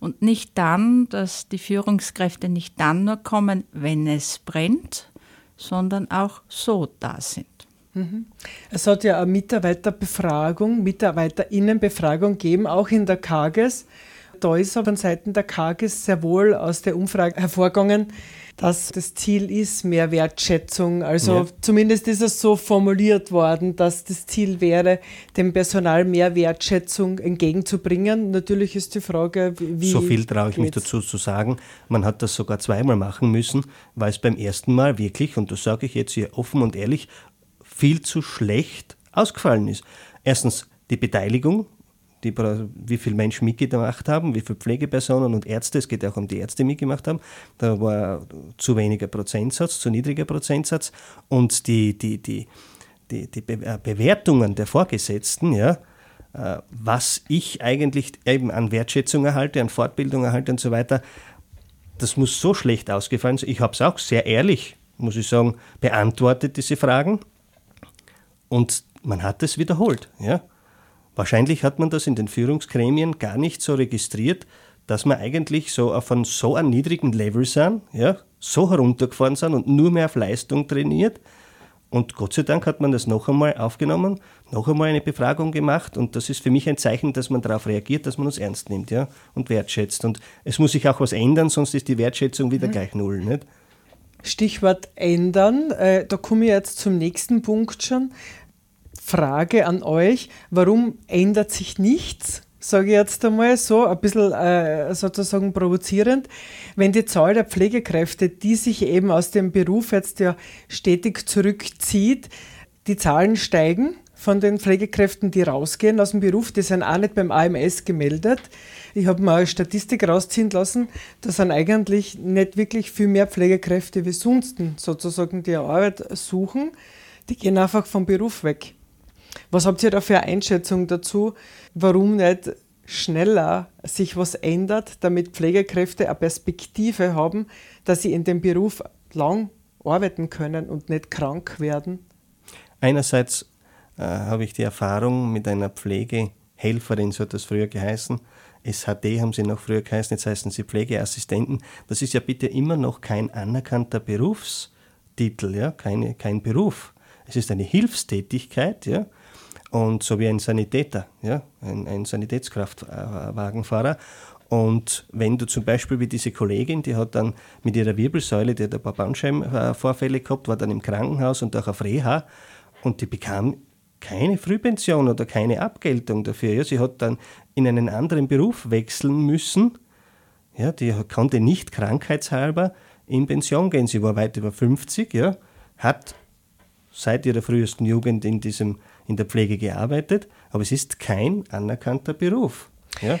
Und nicht dann, dass die Führungskräfte nicht dann nur kommen, wenn es brennt, sondern auch so da sind. Mhm. Es hat ja eine Mitarbeiterbefragung, Mitarbeiterinnenbefragung gegeben, auch in der KAGES. Da ist aber von Seiten der KAGES sehr wohl aus der Umfrage hervorgegangen, dass das Ziel ist, mehr Wertschätzung. Also ja. zumindest ist es so formuliert worden, dass das Ziel wäre, dem Personal mehr Wertschätzung entgegenzubringen. Natürlich ist die Frage, wie. So viel traue ich geht's? mich dazu zu sagen. Man hat das sogar zweimal machen müssen, weil es beim ersten Mal wirklich, und das sage ich jetzt hier offen und ehrlich, viel zu schlecht ausgefallen ist. Erstens die Beteiligung, die, wie viele Menschen mitgemacht haben, wie viele Pflegepersonen und Ärzte, es geht auch um die Ärzte mitgemacht haben, da war zu weniger Prozentsatz, zu niedriger Prozentsatz und die, die, die, die, die äh, Bewertungen der Vorgesetzten, ja, äh, was ich eigentlich eben an Wertschätzung erhalte, an Fortbildung erhalte und so weiter, das muss so schlecht ausgefallen sein. Ich habe es auch sehr ehrlich, muss ich sagen, beantwortet, diese Fragen. Und man hat es wiederholt. Ja? Wahrscheinlich hat man das in den Führungsgremien gar nicht so registriert, dass man eigentlich so auf einem so einem niedrigen Level sind, ja, so heruntergefahren sind und nur mehr auf Leistung trainiert. Und Gott sei Dank hat man das noch einmal aufgenommen, noch einmal eine Befragung gemacht und das ist für mich ein Zeichen, dass man darauf reagiert, dass man uns ernst nimmt ja, und wertschätzt. Und es muss sich auch was ändern, sonst ist die Wertschätzung wieder mhm. gleich null. Nicht? Stichwort ändern, äh, da komme ich jetzt zum nächsten Punkt schon. Frage an euch, warum ändert sich nichts? Sage ich jetzt einmal so, ein bisschen äh, sozusagen provozierend, wenn die Zahl der Pflegekräfte, die sich eben aus dem Beruf jetzt ja stetig zurückzieht, die Zahlen steigen von den Pflegekräften, die rausgehen aus dem Beruf, die sind auch nicht beim AMS gemeldet. Ich habe mal eine Statistik rausziehen lassen, da sind eigentlich nicht wirklich viel mehr Pflegekräfte wie sonst sozusagen, die Arbeit suchen. Die gehen einfach vom Beruf weg. Was habt ihr da für eine Einschätzung dazu, warum nicht schneller sich was ändert, damit Pflegekräfte eine Perspektive haben, dass sie in dem Beruf lang arbeiten können und nicht krank werden? Einerseits äh, habe ich die Erfahrung mit einer Pflegehelferin, so hat das früher geheißen, SHD haben sie noch früher geheißen, jetzt heißen sie Pflegeassistenten. Das ist ja bitte immer noch kein anerkannter Berufstitel, ja? Keine, kein Beruf. Es ist eine Hilfstätigkeit, ja? Und so wie ein Sanitäter, ja, ein, ein Sanitätskraftwagenfahrer. Und wenn du zum Beispiel wie diese Kollegin, die hat dann mit ihrer Wirbelsäule, die hat ein paar Bandscheibenvorfälle gehabt, war dann im Krankenhaus und auch auf Reha. Und die bekam keine Frühpension oder keine Abgeltung dafür. Ja, sie hat dann in einen anderen Beruf wechseln müssen. Ja, die konnte nicht krankheitshalber in Pension gehen. Sie war weit über 50, ja, hat seit ihrer frühesten Jugend in, diesem, in der Pflege gearbeitet, aber es ist kein anerkannter Beruf. Ja.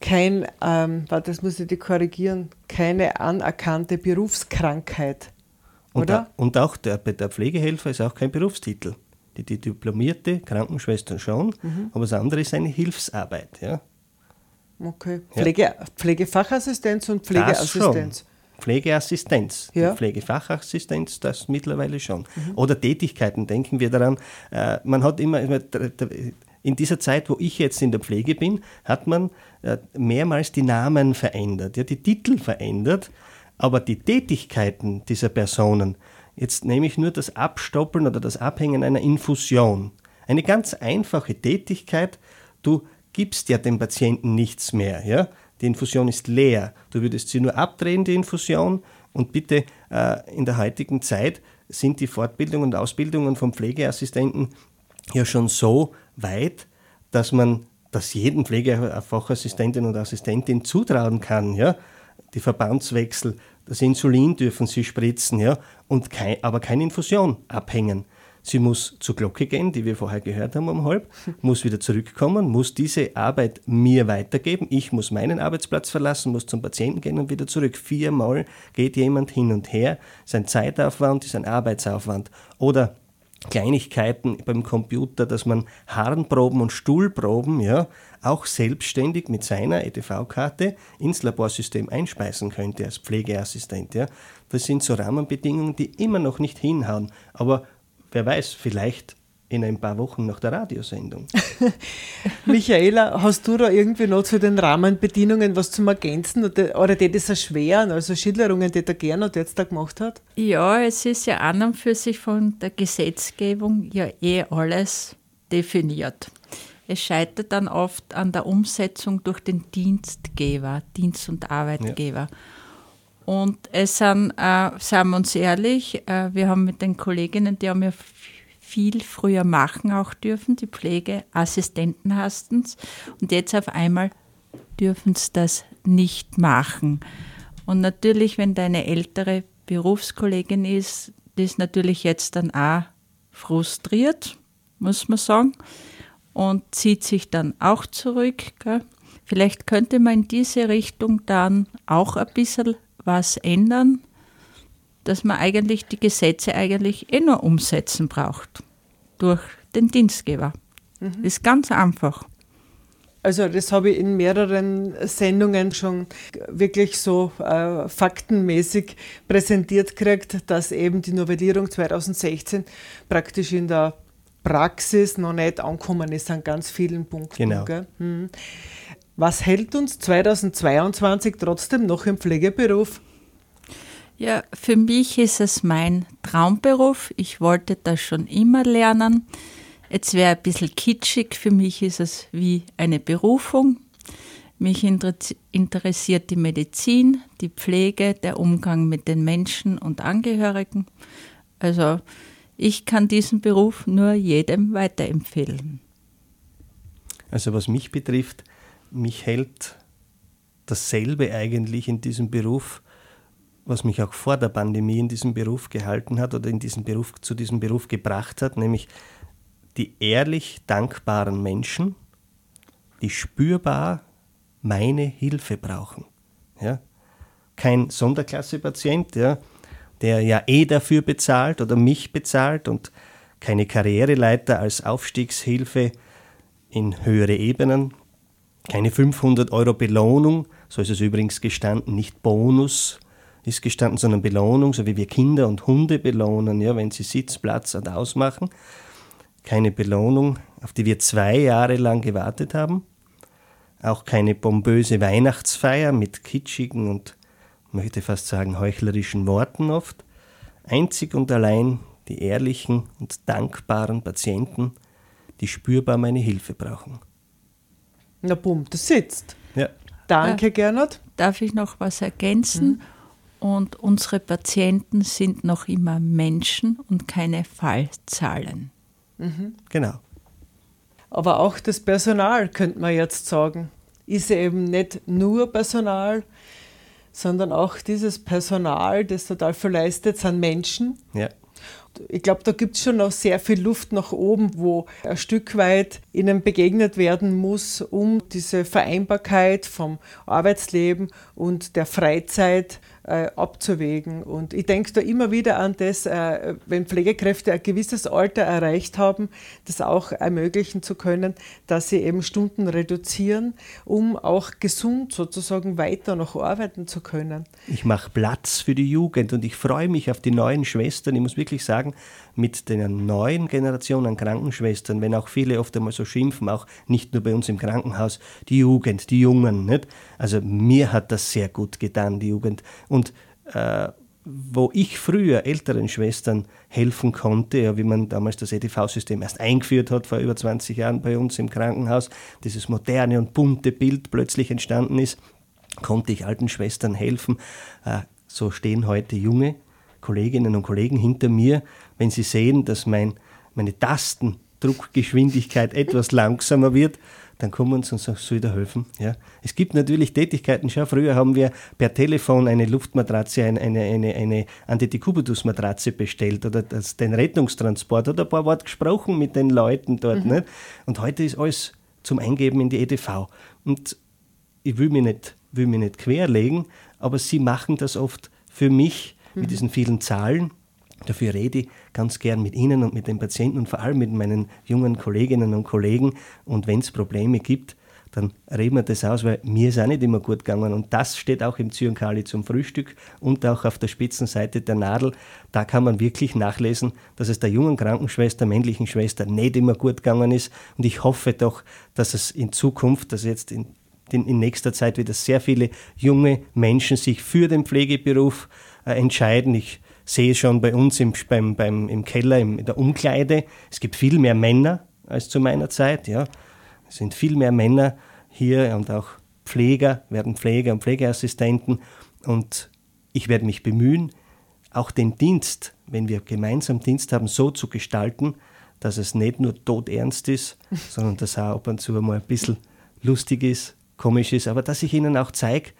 Kein, ähm, das muss ich dir korrigieren, keine anerkannte Berufskrankheit. Oder? Und, und auch der, der Pflegehelfer ist auch kein Berufstitel. Die, die diplomierte Krankenschwester schon, mhm. aber das andere ist eine Hilfsarbeit. Ja. Okay. Pflege, ja. Pflegefachassistenz und Pflegeassistenz. Pflegeassistenz, ja. Pflegefachassistenz, das mittlerweile schon. Mhm. Oder Tätigkeiten, denken wir daran. Äh, man hat immer, in dieser Zeit, wo ich jetzt in der Pflege bin, hat man äh, mehrmals die Namen verändert, ja, die Titel verändert, aber die Tätigkeiten dieser Personen, jetzt nehme ich nur das Abstoppeln oder das Abhängen einer Infusion. Eine ganz einfache Tätigkeit, du gibst ja dem Patienten nichts mehr. Ja? Die Infusion ist leer. Du würdest sie nur abdrehen, die Infusion. Und bitte, äh, in der heutigen Zeit sind die Fortbildungen und Ausbildungen von Pflegeassistenten ja schon so weit, dass man das jedem Pflegefachassistentin und Assistentin zutrauen kann. Ja? Die Verbandswechsel, das Insulin dürfen sie spritzen, ja? und kein, aber keine Infusion abhängen. Sie muss zur Glocke gehen, die wir vorher gehört haben um halb, muss wieder zurückkommen, muss diese Arbeit mir weitergeben. Ich muss meinen Arbeitsplatz verlassen, muss zum Patienten gehen und wieder zurück. Viermal geht jemand hin und her. Ist ein Zeitaufwand, ist ein Arbeitsaufwand. Oder Kleinigkeiten beim Computer, dass man Harnproben und Stuhlproben ja, auch selbstständig mit seiner EDV-Karte ins Laborsystem einspeisen könnte als Pflegeassistent. Ja. Das sind so Rahmenbedingungen, die immer noch nicht hinhauen. Aber wer weiß, vielleicht in ein paar Wochen nach der Radiosendung. Michaela, hast du da irgendwie noch zu den Rahmenbedingungen was zum Ergänzen oder, oder die das erschweren, also Schilderungen, die der Gernot jetzt da gemacht hat? Ja, es ist ja an und für sich von der Gesetzgebung ja eh alles definiert. Es scheitert dann oft an der Umsetzung durch den Dienstgeber, Dienst- und Arbeitgeber. Ja. Und es sind, äh, seien wir uns ehrlich, äh, wir haben mit den Kolleginnen, die haben ja viel früher machen auch dürfen, die Pflegeassistenten hasten und jetzt auf einmal dürfen sie das nicht machen. Und natürlich, wenn deine ältere Berufskollegin ist, die ist natürlich jetzt dann auch frustriert, muss man sagen, und zieht sich dann auch zurück. Gell? Vielleicht könnte man in diese Richtung dann auch ein bisschen was ändern, dass man eigentlich die Gesetze eigentlich eh nur umsetzen braucht durch den Dienstgeber. Mhm. Ist ganz einfach. Also das habe ich in mehreren Sendungen schon wirklich so äh, faktenmäßig präsentiert gekriegt, dass eben die Novellierung 2016 praktisch in der Praxis noch nicht angekommen ist an ganz vielen Punkten. Genau. Hm. Was hält uns 2022 trotzdem noch im Pflegeberuf? Ja, für mich ist es mein Traumberuf. Ich wollte das schon immer lernen. Jetzt wäre ein bisschen kitschig. Für mich ist es wie eine Berufung. Mich interessiert die Medizin, die Pflege, der Umgang mit den Menschen und Angehörigen. Also ich kann diesen Beruf nur jedem weiterempfehlen. Also was mich betrifft, mich hält dasselbe eigentlich in diesem Beruf was mich auch vor der Pandemie in diesem Beruf gehalten hat oder in diesem Beruf, zu diesem Beruf gebracht hat, nämlich die ehrlich dankbaren Menschen, die spürbar meine Hilfe brauchen. Ja? Kein Sonderklasse-Patient, ja, der ja eh dafür bezahlt oder mich bezahlt und keine Karriereleiter als Aufstiegshilfe in höhere Ebenen, keine 500 Euro Belohnung, so ist es übrigens gestanden, nicht Bonus, ist gestanden, sondern Belohnung, so wie wir Kinder und Hunde belohnen, ja, wenn sie Sitz, Platz und ausmachen. Keine Belohnung, auf die wir zwei Jahre lang gewartet haben. Auch keine pompöse Weihnachtsfeier mit kitschigen und, möchte fast sagen, heuchlerischen Worten oft. Einzig und allein die ehrlichen und dankbaren Patienten, die spürbar meine Hilfe brauchen. Na bumm, das sitzt. Ja. Danke, Gernot. Darf ich noch was ergänzen? Mhm. Und unsere Patienten sind noch immer Menschen und keine Fallzahlen. Mhm. Genau. Aber auch das Personal, könnte man jetzt sagen, ist eben nicht nur Personal, sondern auch dieses Personal, das total verleistet, sind Menschen. Ja. Ich glaube, da gibt es schon noch sehr viel Luft nach oben, wo ein Stück weit ihnen begegnet werden muss, um diese Vereinbarkeit vom Arbeitsleben und der Freizeit äh, abzuwägen. Und ich denke da immer wieder an das, äh, wenn Pflegekräfte ein gewisses Alter erreicht haben, das auch ermöglichen zu können, dass sie eben Stunden reduzieren, um auch gesund sozusagen weiter noch arbeiten zu können. Ich mache Platz für die Jugend und ich freue mich auf die neuen Schwestern. Ich muss wirklich sagen, mit der neuen Generation an Krankenschwestern, wenn auch viele oft einmal so schimpfen, auch nicht nur bei uns im Krankenhaus, die Jugend, die Jungen. Nicht? Also mir hat das sehr gut getan, die Jugend. Und äh, wo ich früher älteren Schwestern helfen konnte, ja, wie man damals das EDV-System erst eingeführt hat, vor über 20 Jahren bei uns im Krankenhaus, dieses moderne und bunte Bild plötzlich entstanden ist, konnte ich alten Schwestern helfen. Äh, so stehen heute junge Kolleginnen und Kollegen hinter mir, wenn sie sehen, dass mein, meine Tastendruckgeschwindigkeit etwas langsamer wird, dann kommen sie und sagen, soll ich da helfen? Ja. Es gibt natürlich Tätigkeiten, schau, früher haben wir per Telefon eine Luftmatratze, eine, eine, eine, eine Antidekubitus-Matratze bestellt oder das, den Rettungstransport oder ein paar Worte gesprochen mit den Leuten dort. Mhm. Nicht? Und heute ist alles zum Eingeben in die EDV. Und ich will mich nicht, will mich nicht querlegen, aber sie machen das oft für mich mit diesen vielen Zahlen. Dafür rede ich ganz gern mit Ihnen und mit den Patienten und vor allem mit meinen jungen Kolleginnen und Kollegen. Und wenn es Probleme gibt, dann reden wir das aus, weil mir ist auch nicht immer gut gegangen. Und das steht auch im Zyankali zum Frühstück und auch auf der Spitzenseite der Nadel. Da kann man wirklich nachlesen, dass es der jungen Krankenschwester, männlichen Schwester nicht immer gut gegangen ist. Und ich hoffe doch, dass es in Zukunft, dass jetzt in, in, in nächster Zeit wieder sehr viele junge Menschen sich für den Pflegeberuf äh, entscheiden. Ich sehe schon bei uns im, beim, beim, im Keller, im, in der Umkleide, es gibt viel mehr Männer als zu meiner Zeit. Ja. Es sind viel mehr Männer hier und auch Pfleger, werden Pfleger und Pflegeassistenten. Und ich werde mich bemühen, auch den Dienst, wenn wir gemeinsam Dienst haben, so zu gestalten, dass es nicht nur todernst ist, sondern dass auch ab und zu mal ein bisschen lustig ist, komisch ist, aber dass ich ihnen auch zeige,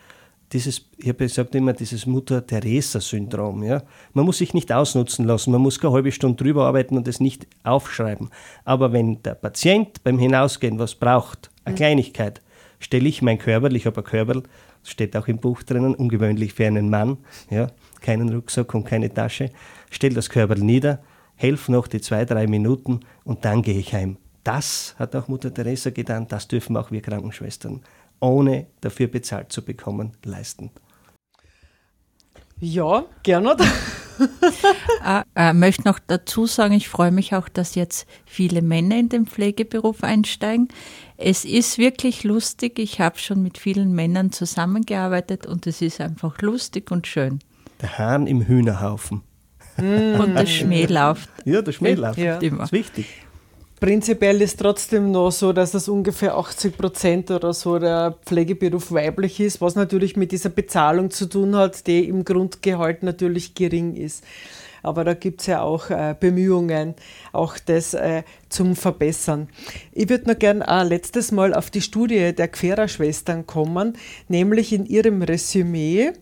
dieses, ich habe gesagt immer, dieses Mutter-Theresa-Syndrom. Ja? Man muss sich nicht ausnutzen lassen, man muss keine halbe Stunde drüber arbeiten und es nicht aufschreiben. Aber wenn der Patient beim Hinausgehen was braucht, eine mhm. Kleinigkeit, stelle ich mein Körper, ich habe ein Körper, steht auch im Buch drinnen, ungewöhnlich für einen Mann, ja? keinen Rucksack und keine Tasche, stelle das Körper nieder, helfe noch die zwei, drei Minuten und dann gehe ich heim. Das hat auch Mutter Teresa getan, das dürfen auch wir Krankenschwestern ohne dafür bezahlt zu bekommen, leisten. Ja, gerne. äh, äh, möchte noch dazu sagen, ich freue mich auch, dass jetzt viele Männer in den Pflegeberuf einsteigen. Es ist wirklich lustig. Ich habe schon mit vielen Männern zusammengearbeitet und es ist einfach lustig und schön. Der Hahn im Hühnerhaufen. Und der Schmäh läuft. Ja, der Schmäh läuft. Ja. Das ist wichtig. Prinzipiell ist trotzdem noch so, dass es ungefähr 80 Prozent oder so der Pflegeberuf weiblich ist, was natürlich mit dieser Bezahlung zu tun hat, die im Grundgehalt natürlich gering ist. Aber da gibt es ja auch äh, Bemühungen, auch das äh, zum Verbessern. Ich würde noch gern ein letztes Mal auf die Studie der Querer-Schwestern kommen, nämlich in ihrem Resümee.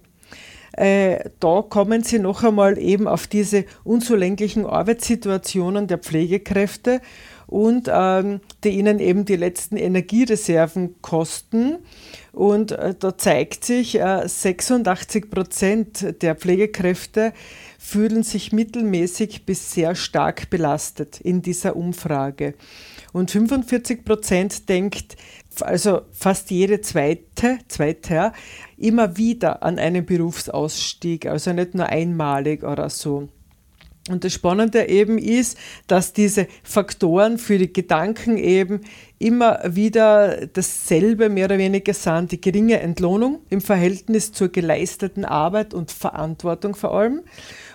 Äh, da kommen sie noch einmal eben auf diese unzulänglichen Arbeitssituationen der Pflegekräfte und ähm, die ihnen eben die letzten Energiereserven kosten. Und äh, da zeigt sich, äh, 86 Prozent der Pflegekräfte fühlen sich mittelmäßig bis sehr stark belastet in dieser Umfrage. Und 45 Prozent denkt, also fast jede zweite, zweite immer wieder an einen Berufsausstieg, also nicht nur einmalig oder so. Und das Spannende eben ist, dass diese Faktoren für die Gedanken eben immer wieder dasselbe mehr oder weniger sind. Die geringe Entlohnung im Verhältnis zur geleisteten Arbeit und Verantwortung vor allem.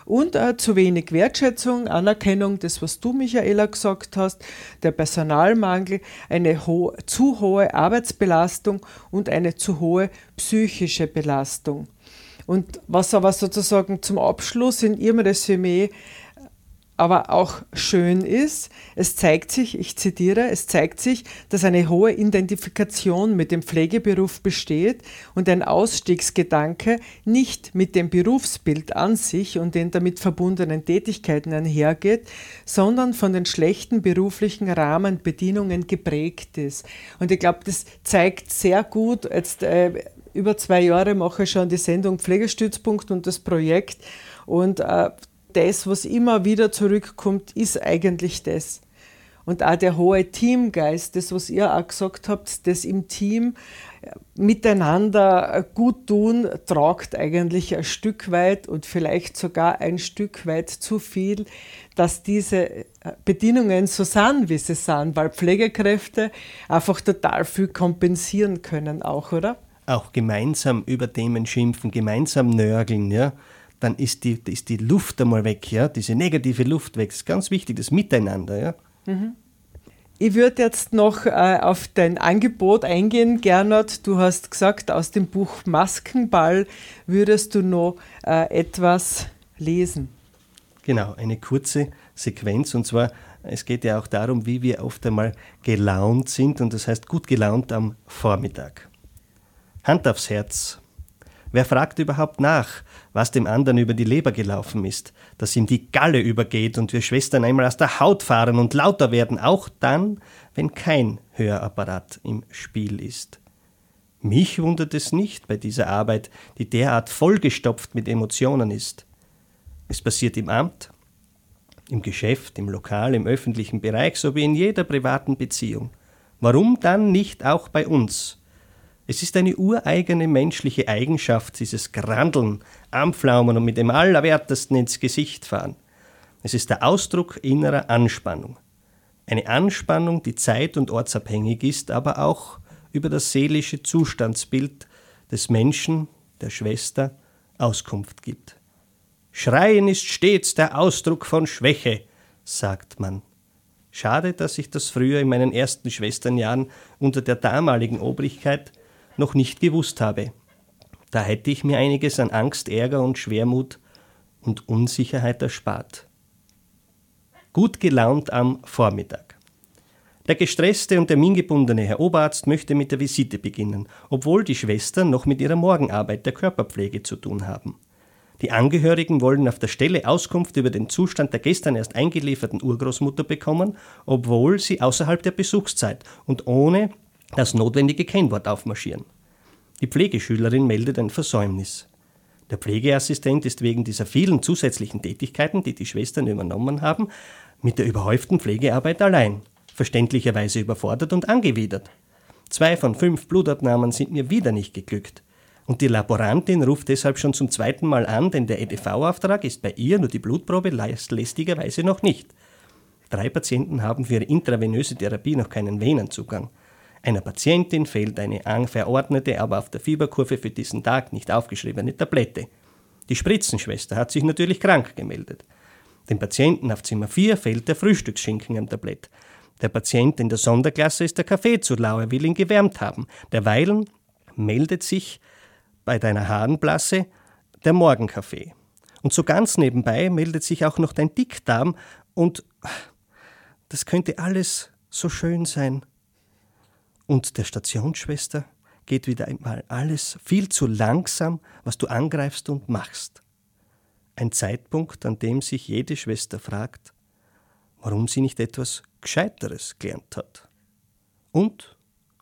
Und äh, zu wenig Wertschätzung, Anerkennung, das, was du, Michaela, gesagt hast, der Personalmangel, eine ho zu hohe Arbeitsbelastung und eine zu hohe psychische Belastung. Und was aber sozusagen zum Abschluss in Ihrem Resümee aber auch schön ist, es zeigt sich, ich zitiere, es zeigt sich, dass eine hohe Identifikation mit dem Pflegeberuf besteht und ein Ausstiegsgedanke nicht mit dem Berufsbild an sich und den damit verbundenen Tätigkeiten einhergeht, sondern von den schlechten beruflichen Rahmenbedingungen geprägt ist. Und ich glaube, das zeigt sehr gut, jetzt äh, über zwei Jahre mache ich schon die Sendung Pflegestützpunkt und das Projekt und äh, das, was immer wieder zurückkommt, ist eigentlich das. Und auch der hohe Teamgeist, das, was ihr auch gesagt habt, das im Team äh, miteinander gut tun, tragt eigentlich ein Stück weit und vielleicht sogar ein Stück weit zu viel, dass diese äh, Bedingungen so sind, wie sie sind, weil Pflegekräfte einfach total viel kompensieren können, auch, oder? Auch gemeinsam über Themen schimpfen, gemeinsam nörgeln, ja dann ist die, ist die Luft einmal weg, ja, diese negative Luft weg. Das ist ganz wichtig, das Miteinander, ja. Mhm. Ich würde jetzt noch äh, auf dein Angebot eingehen, Gernot. Du hast gesagt, aus dem Buch Maskenball würdest du noch äh, etwas lesen. Genau, eine kurze Sequenz. Und zwar, es geht ja auch darum, wie wir oft einmal gelaunt sind. Und das heißt gut gelaunt am Vormittag. Hand aufs Herz. Wer fragt überhaupt nach, was dem anderen über die Leber gelaufen ist, dass ihm die Galle übergeht und wir Schwestern einmal aus der Haut fahren und lauter werden, auch dann, wenn kein Hörapparat im Spiel ist. Mich wundert es nicht bei dieser Arbeit, die derart vollgestopft mit Emotionen ist. Es passiert im Amt, im Geschäft, im Lokal, im öffentlichen Bereich sowie in jeder privaten Beziehung. Warum dann nicht auch bei uns? Es ist eine ureigene menschliche Eigenschaft, dieses Grandeln, Anpflaumen und mit dem Allerwertesten ins Gesicht fahren. Es ist der Ausdruck innerer Anspannung. Eine Anspannung, die zeit- und ortsabhängig ist, aber auch über das seelische Zustandsbild des Menschen, der Schwester, Auskunft gibt. Schreien ist stets der Ausdruck von Schwäche, sagt man. Schade, dass ich das früher in meinen ersten Schwesternjahren unter der damaligen Obrigkeit noch nicht gewusst habe. Da hätte ich mir einiges an Angst, Ärger und Schwermut und Unsicherheit erspart. Gut gelaunt am Vormittag. Der gestresste und termingebundene Herr Oberarzt möchte mit der Visite beginnen, obwohl die Schwestern noch mit ihrer Morgenarbeit der Körperpflege zu tun haben. Die Angehörigen wollen auf der Stelle Auskunft über den Zustand der gestern erst eingelieferten Urgroßmutter bekommen, obwohl sie außerhalb der Besuchszeit und ohne das notwendige Kennwort aufmarschieren. Die Pflegeschülerin meldet ein Versäumnis. Der Pflegeassistent ist wegen dieser vielen zusätzlichen Tätigkeiten, die die Schwestern übernommen haben, mit der überhäuften Pflegearbeit allein, verständlicherweise überfordert und angewidert. Zwei von fünf Blutabnahmen sind mir wieder nicht geglückt. Und die Laborantin ruft deshalb schon zum zweiten Mal an, denn der EDV-Auftrag ist bei ihr, nur die Blutprobe lästigerweise noch nicht. Drei Patienten haben für ihre intravenöse Therapie noch keinen Venenzugang. Einer Patientin fehlt eine verordnete, aber auf der Fieberkurve für diesen Tag nicht aufgeschriebene Tablette. Die Spritzenschwester hat sich natürlich krank gemeldet. Dem Patienten auf Zimmer 4 fehlt der Frühstücksschinken am Tablett. Der Patient in der Sonderklasse ist der Kaffee zu lau, er will ihn gewärmt haben. Derweilen meldet sich bei deiner Harnblasse der Morgenkaffee. Und so ganz nebenbei meldet sich auch noch dein Dickdarm und das könnte alles so schön sein und der Stationsschwester geht wieder einmal alles viel zu langsam, was du angreifst und machst. Ein Zeitpunkt, an dem sich jede Schwester fragt, warum sie nicht etwas Gescheiteres gelernt hat. Und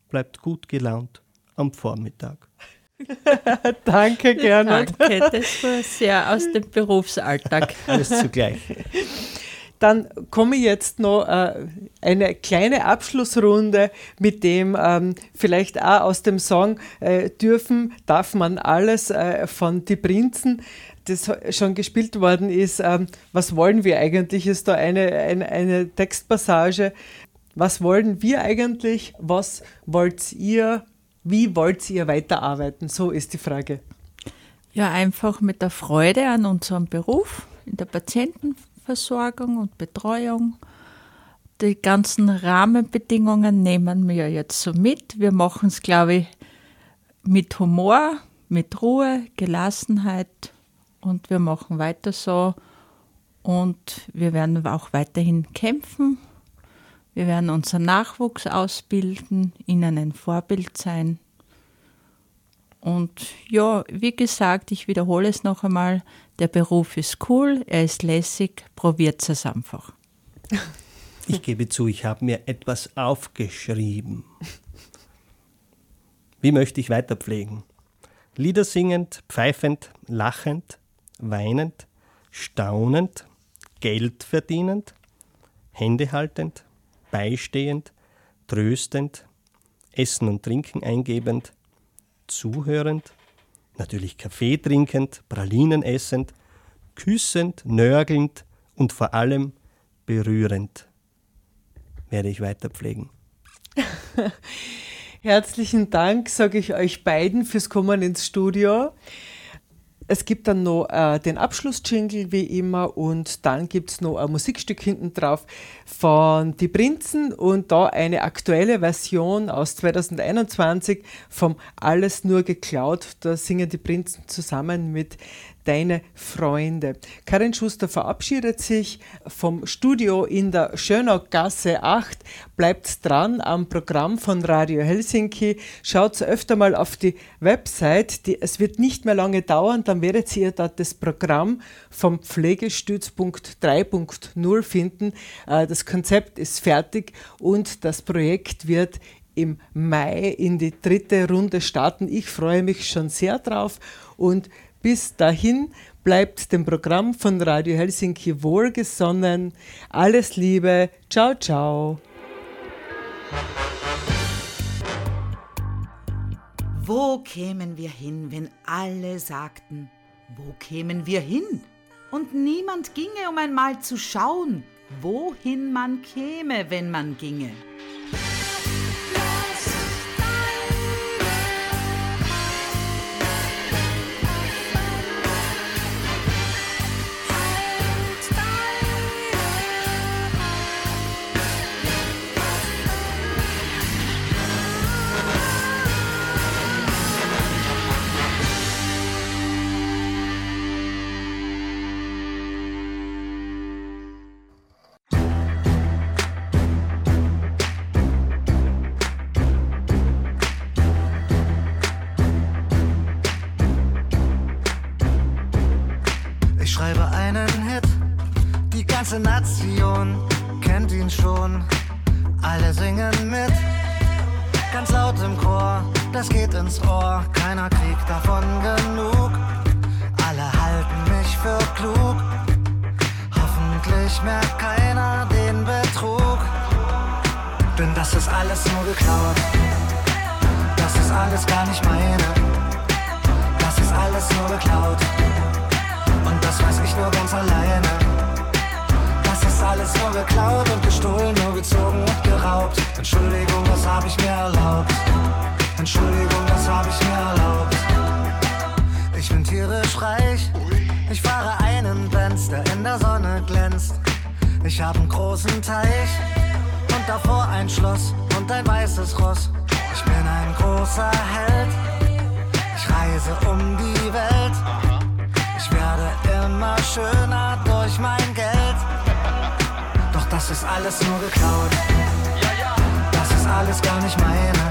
bleibt gut gelaunt am Vormittag. Danke, Gernot. Danke, das war sehr aus dem Berufsalltag. Alles zugleich. Dann komme jetzt noch äh, eine kleine Abschlussrunde mit dem ähm, vielleicht auch aus dem Song äh, Dürfen, darf man alles äh, von Die Prinzen das schon gespielt worden ist. Ähm, was wollen wir eigentlich? Ist da eine, eine, eine Textpassage. Was wollen wir eigentlich? Was wollt ihr? Wie wollt ihr weiterarbeiten? So ist die Frage. Ja, einfach mit der Freude an unserem Beruf in der Patienten Versorgung und Betreuung. Die ganzen Rahmenbedingungen nehmen wir jetzt so mit. Wir machen es, glaube ich, mit Humor, mit Ruhe, Gelassenheit und wir machen weiter so Und wir werden auch weiterhin kämpfen. Wir werden unseren Nachwuchs ausbilden, ihnen ein Vorbild sein. Und ja, wie gesagt, ich wiederhole es noch einmal, der Beruf ist cool, er ist lässig, probiert es einfach. Ich gebe zu, ich habe mir etwas aufgeschrieben. Wie möchte ich weiter pflegen? Lieder singend, pfeifend, lachend, weinend, staunend, Geld verdienend, Hände haltend, beistehend, tröstend, Essen und Trinken eingebend, zuhörend, natürlich Kaffee trinkend, Pralinen essend, küssend, nörgelnd und vor allem berührend werde ich weiter pflegen. Herzlichen Dank, sage ich euch beiden fürs Kommen ins Studio. Es gibt dann noch äh, den Abschlussjingle wie immer und dann gibt es noch ein Musikstück hinten drauf von Die Prinzen und da eine aktuelle Version aus 2021 vom Alles nur geklaut. Da singen die Prinzen zusammen mit deine Freunde. Karin Schuster verabschiedet sich vom Studio in der Schönaugasse 8. Bleibt dran am Programm von Radio Helsinki. Schaut öfter mal auf die Website. Die, es wird nicht mehr lange dauern, dann werdet ihr dort das Programm vom Pflegestützpunkt 3.0 finden. Äh, das Konzept ist fertig und das Projekt wird im Mai in die dritte Runde starten. Ich freue mich schon sehr drauf und bis dahin bleibt dem Programm von Radio Helsinki wohlgesonnen. Alles Liebe. Ciao, ciao. Wo kämen wir hin, wenn alle sagten, wo kämen wir hin? Und niemand ginge, um einmal zu schauen, wohin man käme, wenn man ginge. Großer Held, ich reise um die Welt. Ich werde immer schöner durch mein Geld das ist alles nur geklaut. Das ist alles gar nicht meine.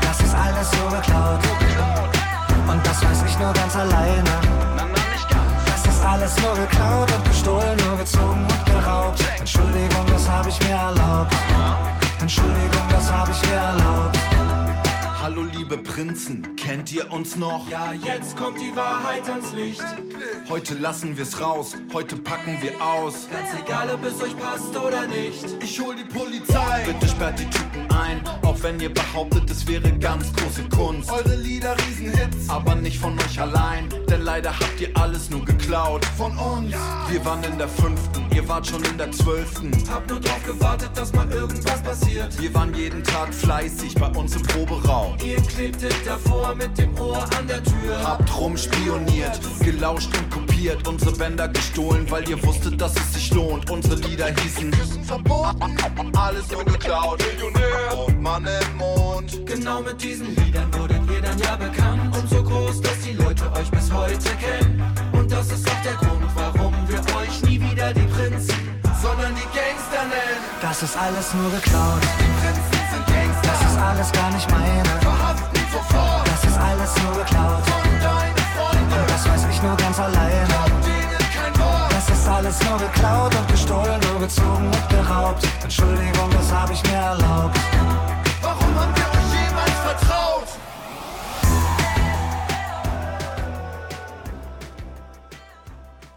Das ist alles nur geklaut. Und das weiß ich nur ganz alleine. Das ist alles nur geklaut und gestohlen, nur gezogen und geraubt. Entschuldigung, das hab ich mir erlaubt. Entschuldigung, das hab ich mir erlaubt. Hallo liebe Prinzen, kennt ihr uns noch? Ja, jetzt kommt die Wahrheit ans Licht. Heute lassen wir's raus, heute packen wir aus. Ganz egal, ob es euch passt oder nicht. Ich hol die Polizei. Bitte sperrt die Typen ein, auch wenn ihr behauptet, es wäre ganz große Kunst. Eure Lieder Riesenhits, aber nicht von euch allein, denn leider habt ihr alles nur geklaut. Von uns. Ja. Wir waren in der fünften, ihr wart schon in der zwölften. Hab nur drauf gewartet, dass mal irgendwas passiert. Wir waren jeden Tag fleißig bei uns im Proberaum. Ihr klebtet davor mit dem Ohr an der Tür. Habt rumspioniert, gelauscht und kopiert, unsere Bänder gestohlen, weil ihr wusstet, dass es sich lohnt. Unsere Lieder hießen verboten, alles nur geklaut. Millionär und Mann im Mond. Genau mit diesen Liedern wurdet ihr dann ja bekannt und so groß, dass die Leute euch bis heute kennen. Und das ist auch der Grund, warum wir euch nie wieder die Prinzen, sondern die Gangster nennen. Das ist alles nur geklaut. Die Prinzen alles gar nicht meine. Das ist alles nur geklaut. Und das weiß ich nur ganz alleine. Das ist alles nur geklaut und gestohlen, nur gezogen und geraubt. Entschuldigung, das hab ich mir erlaubt. Warum haben wir euch jemals vertraut?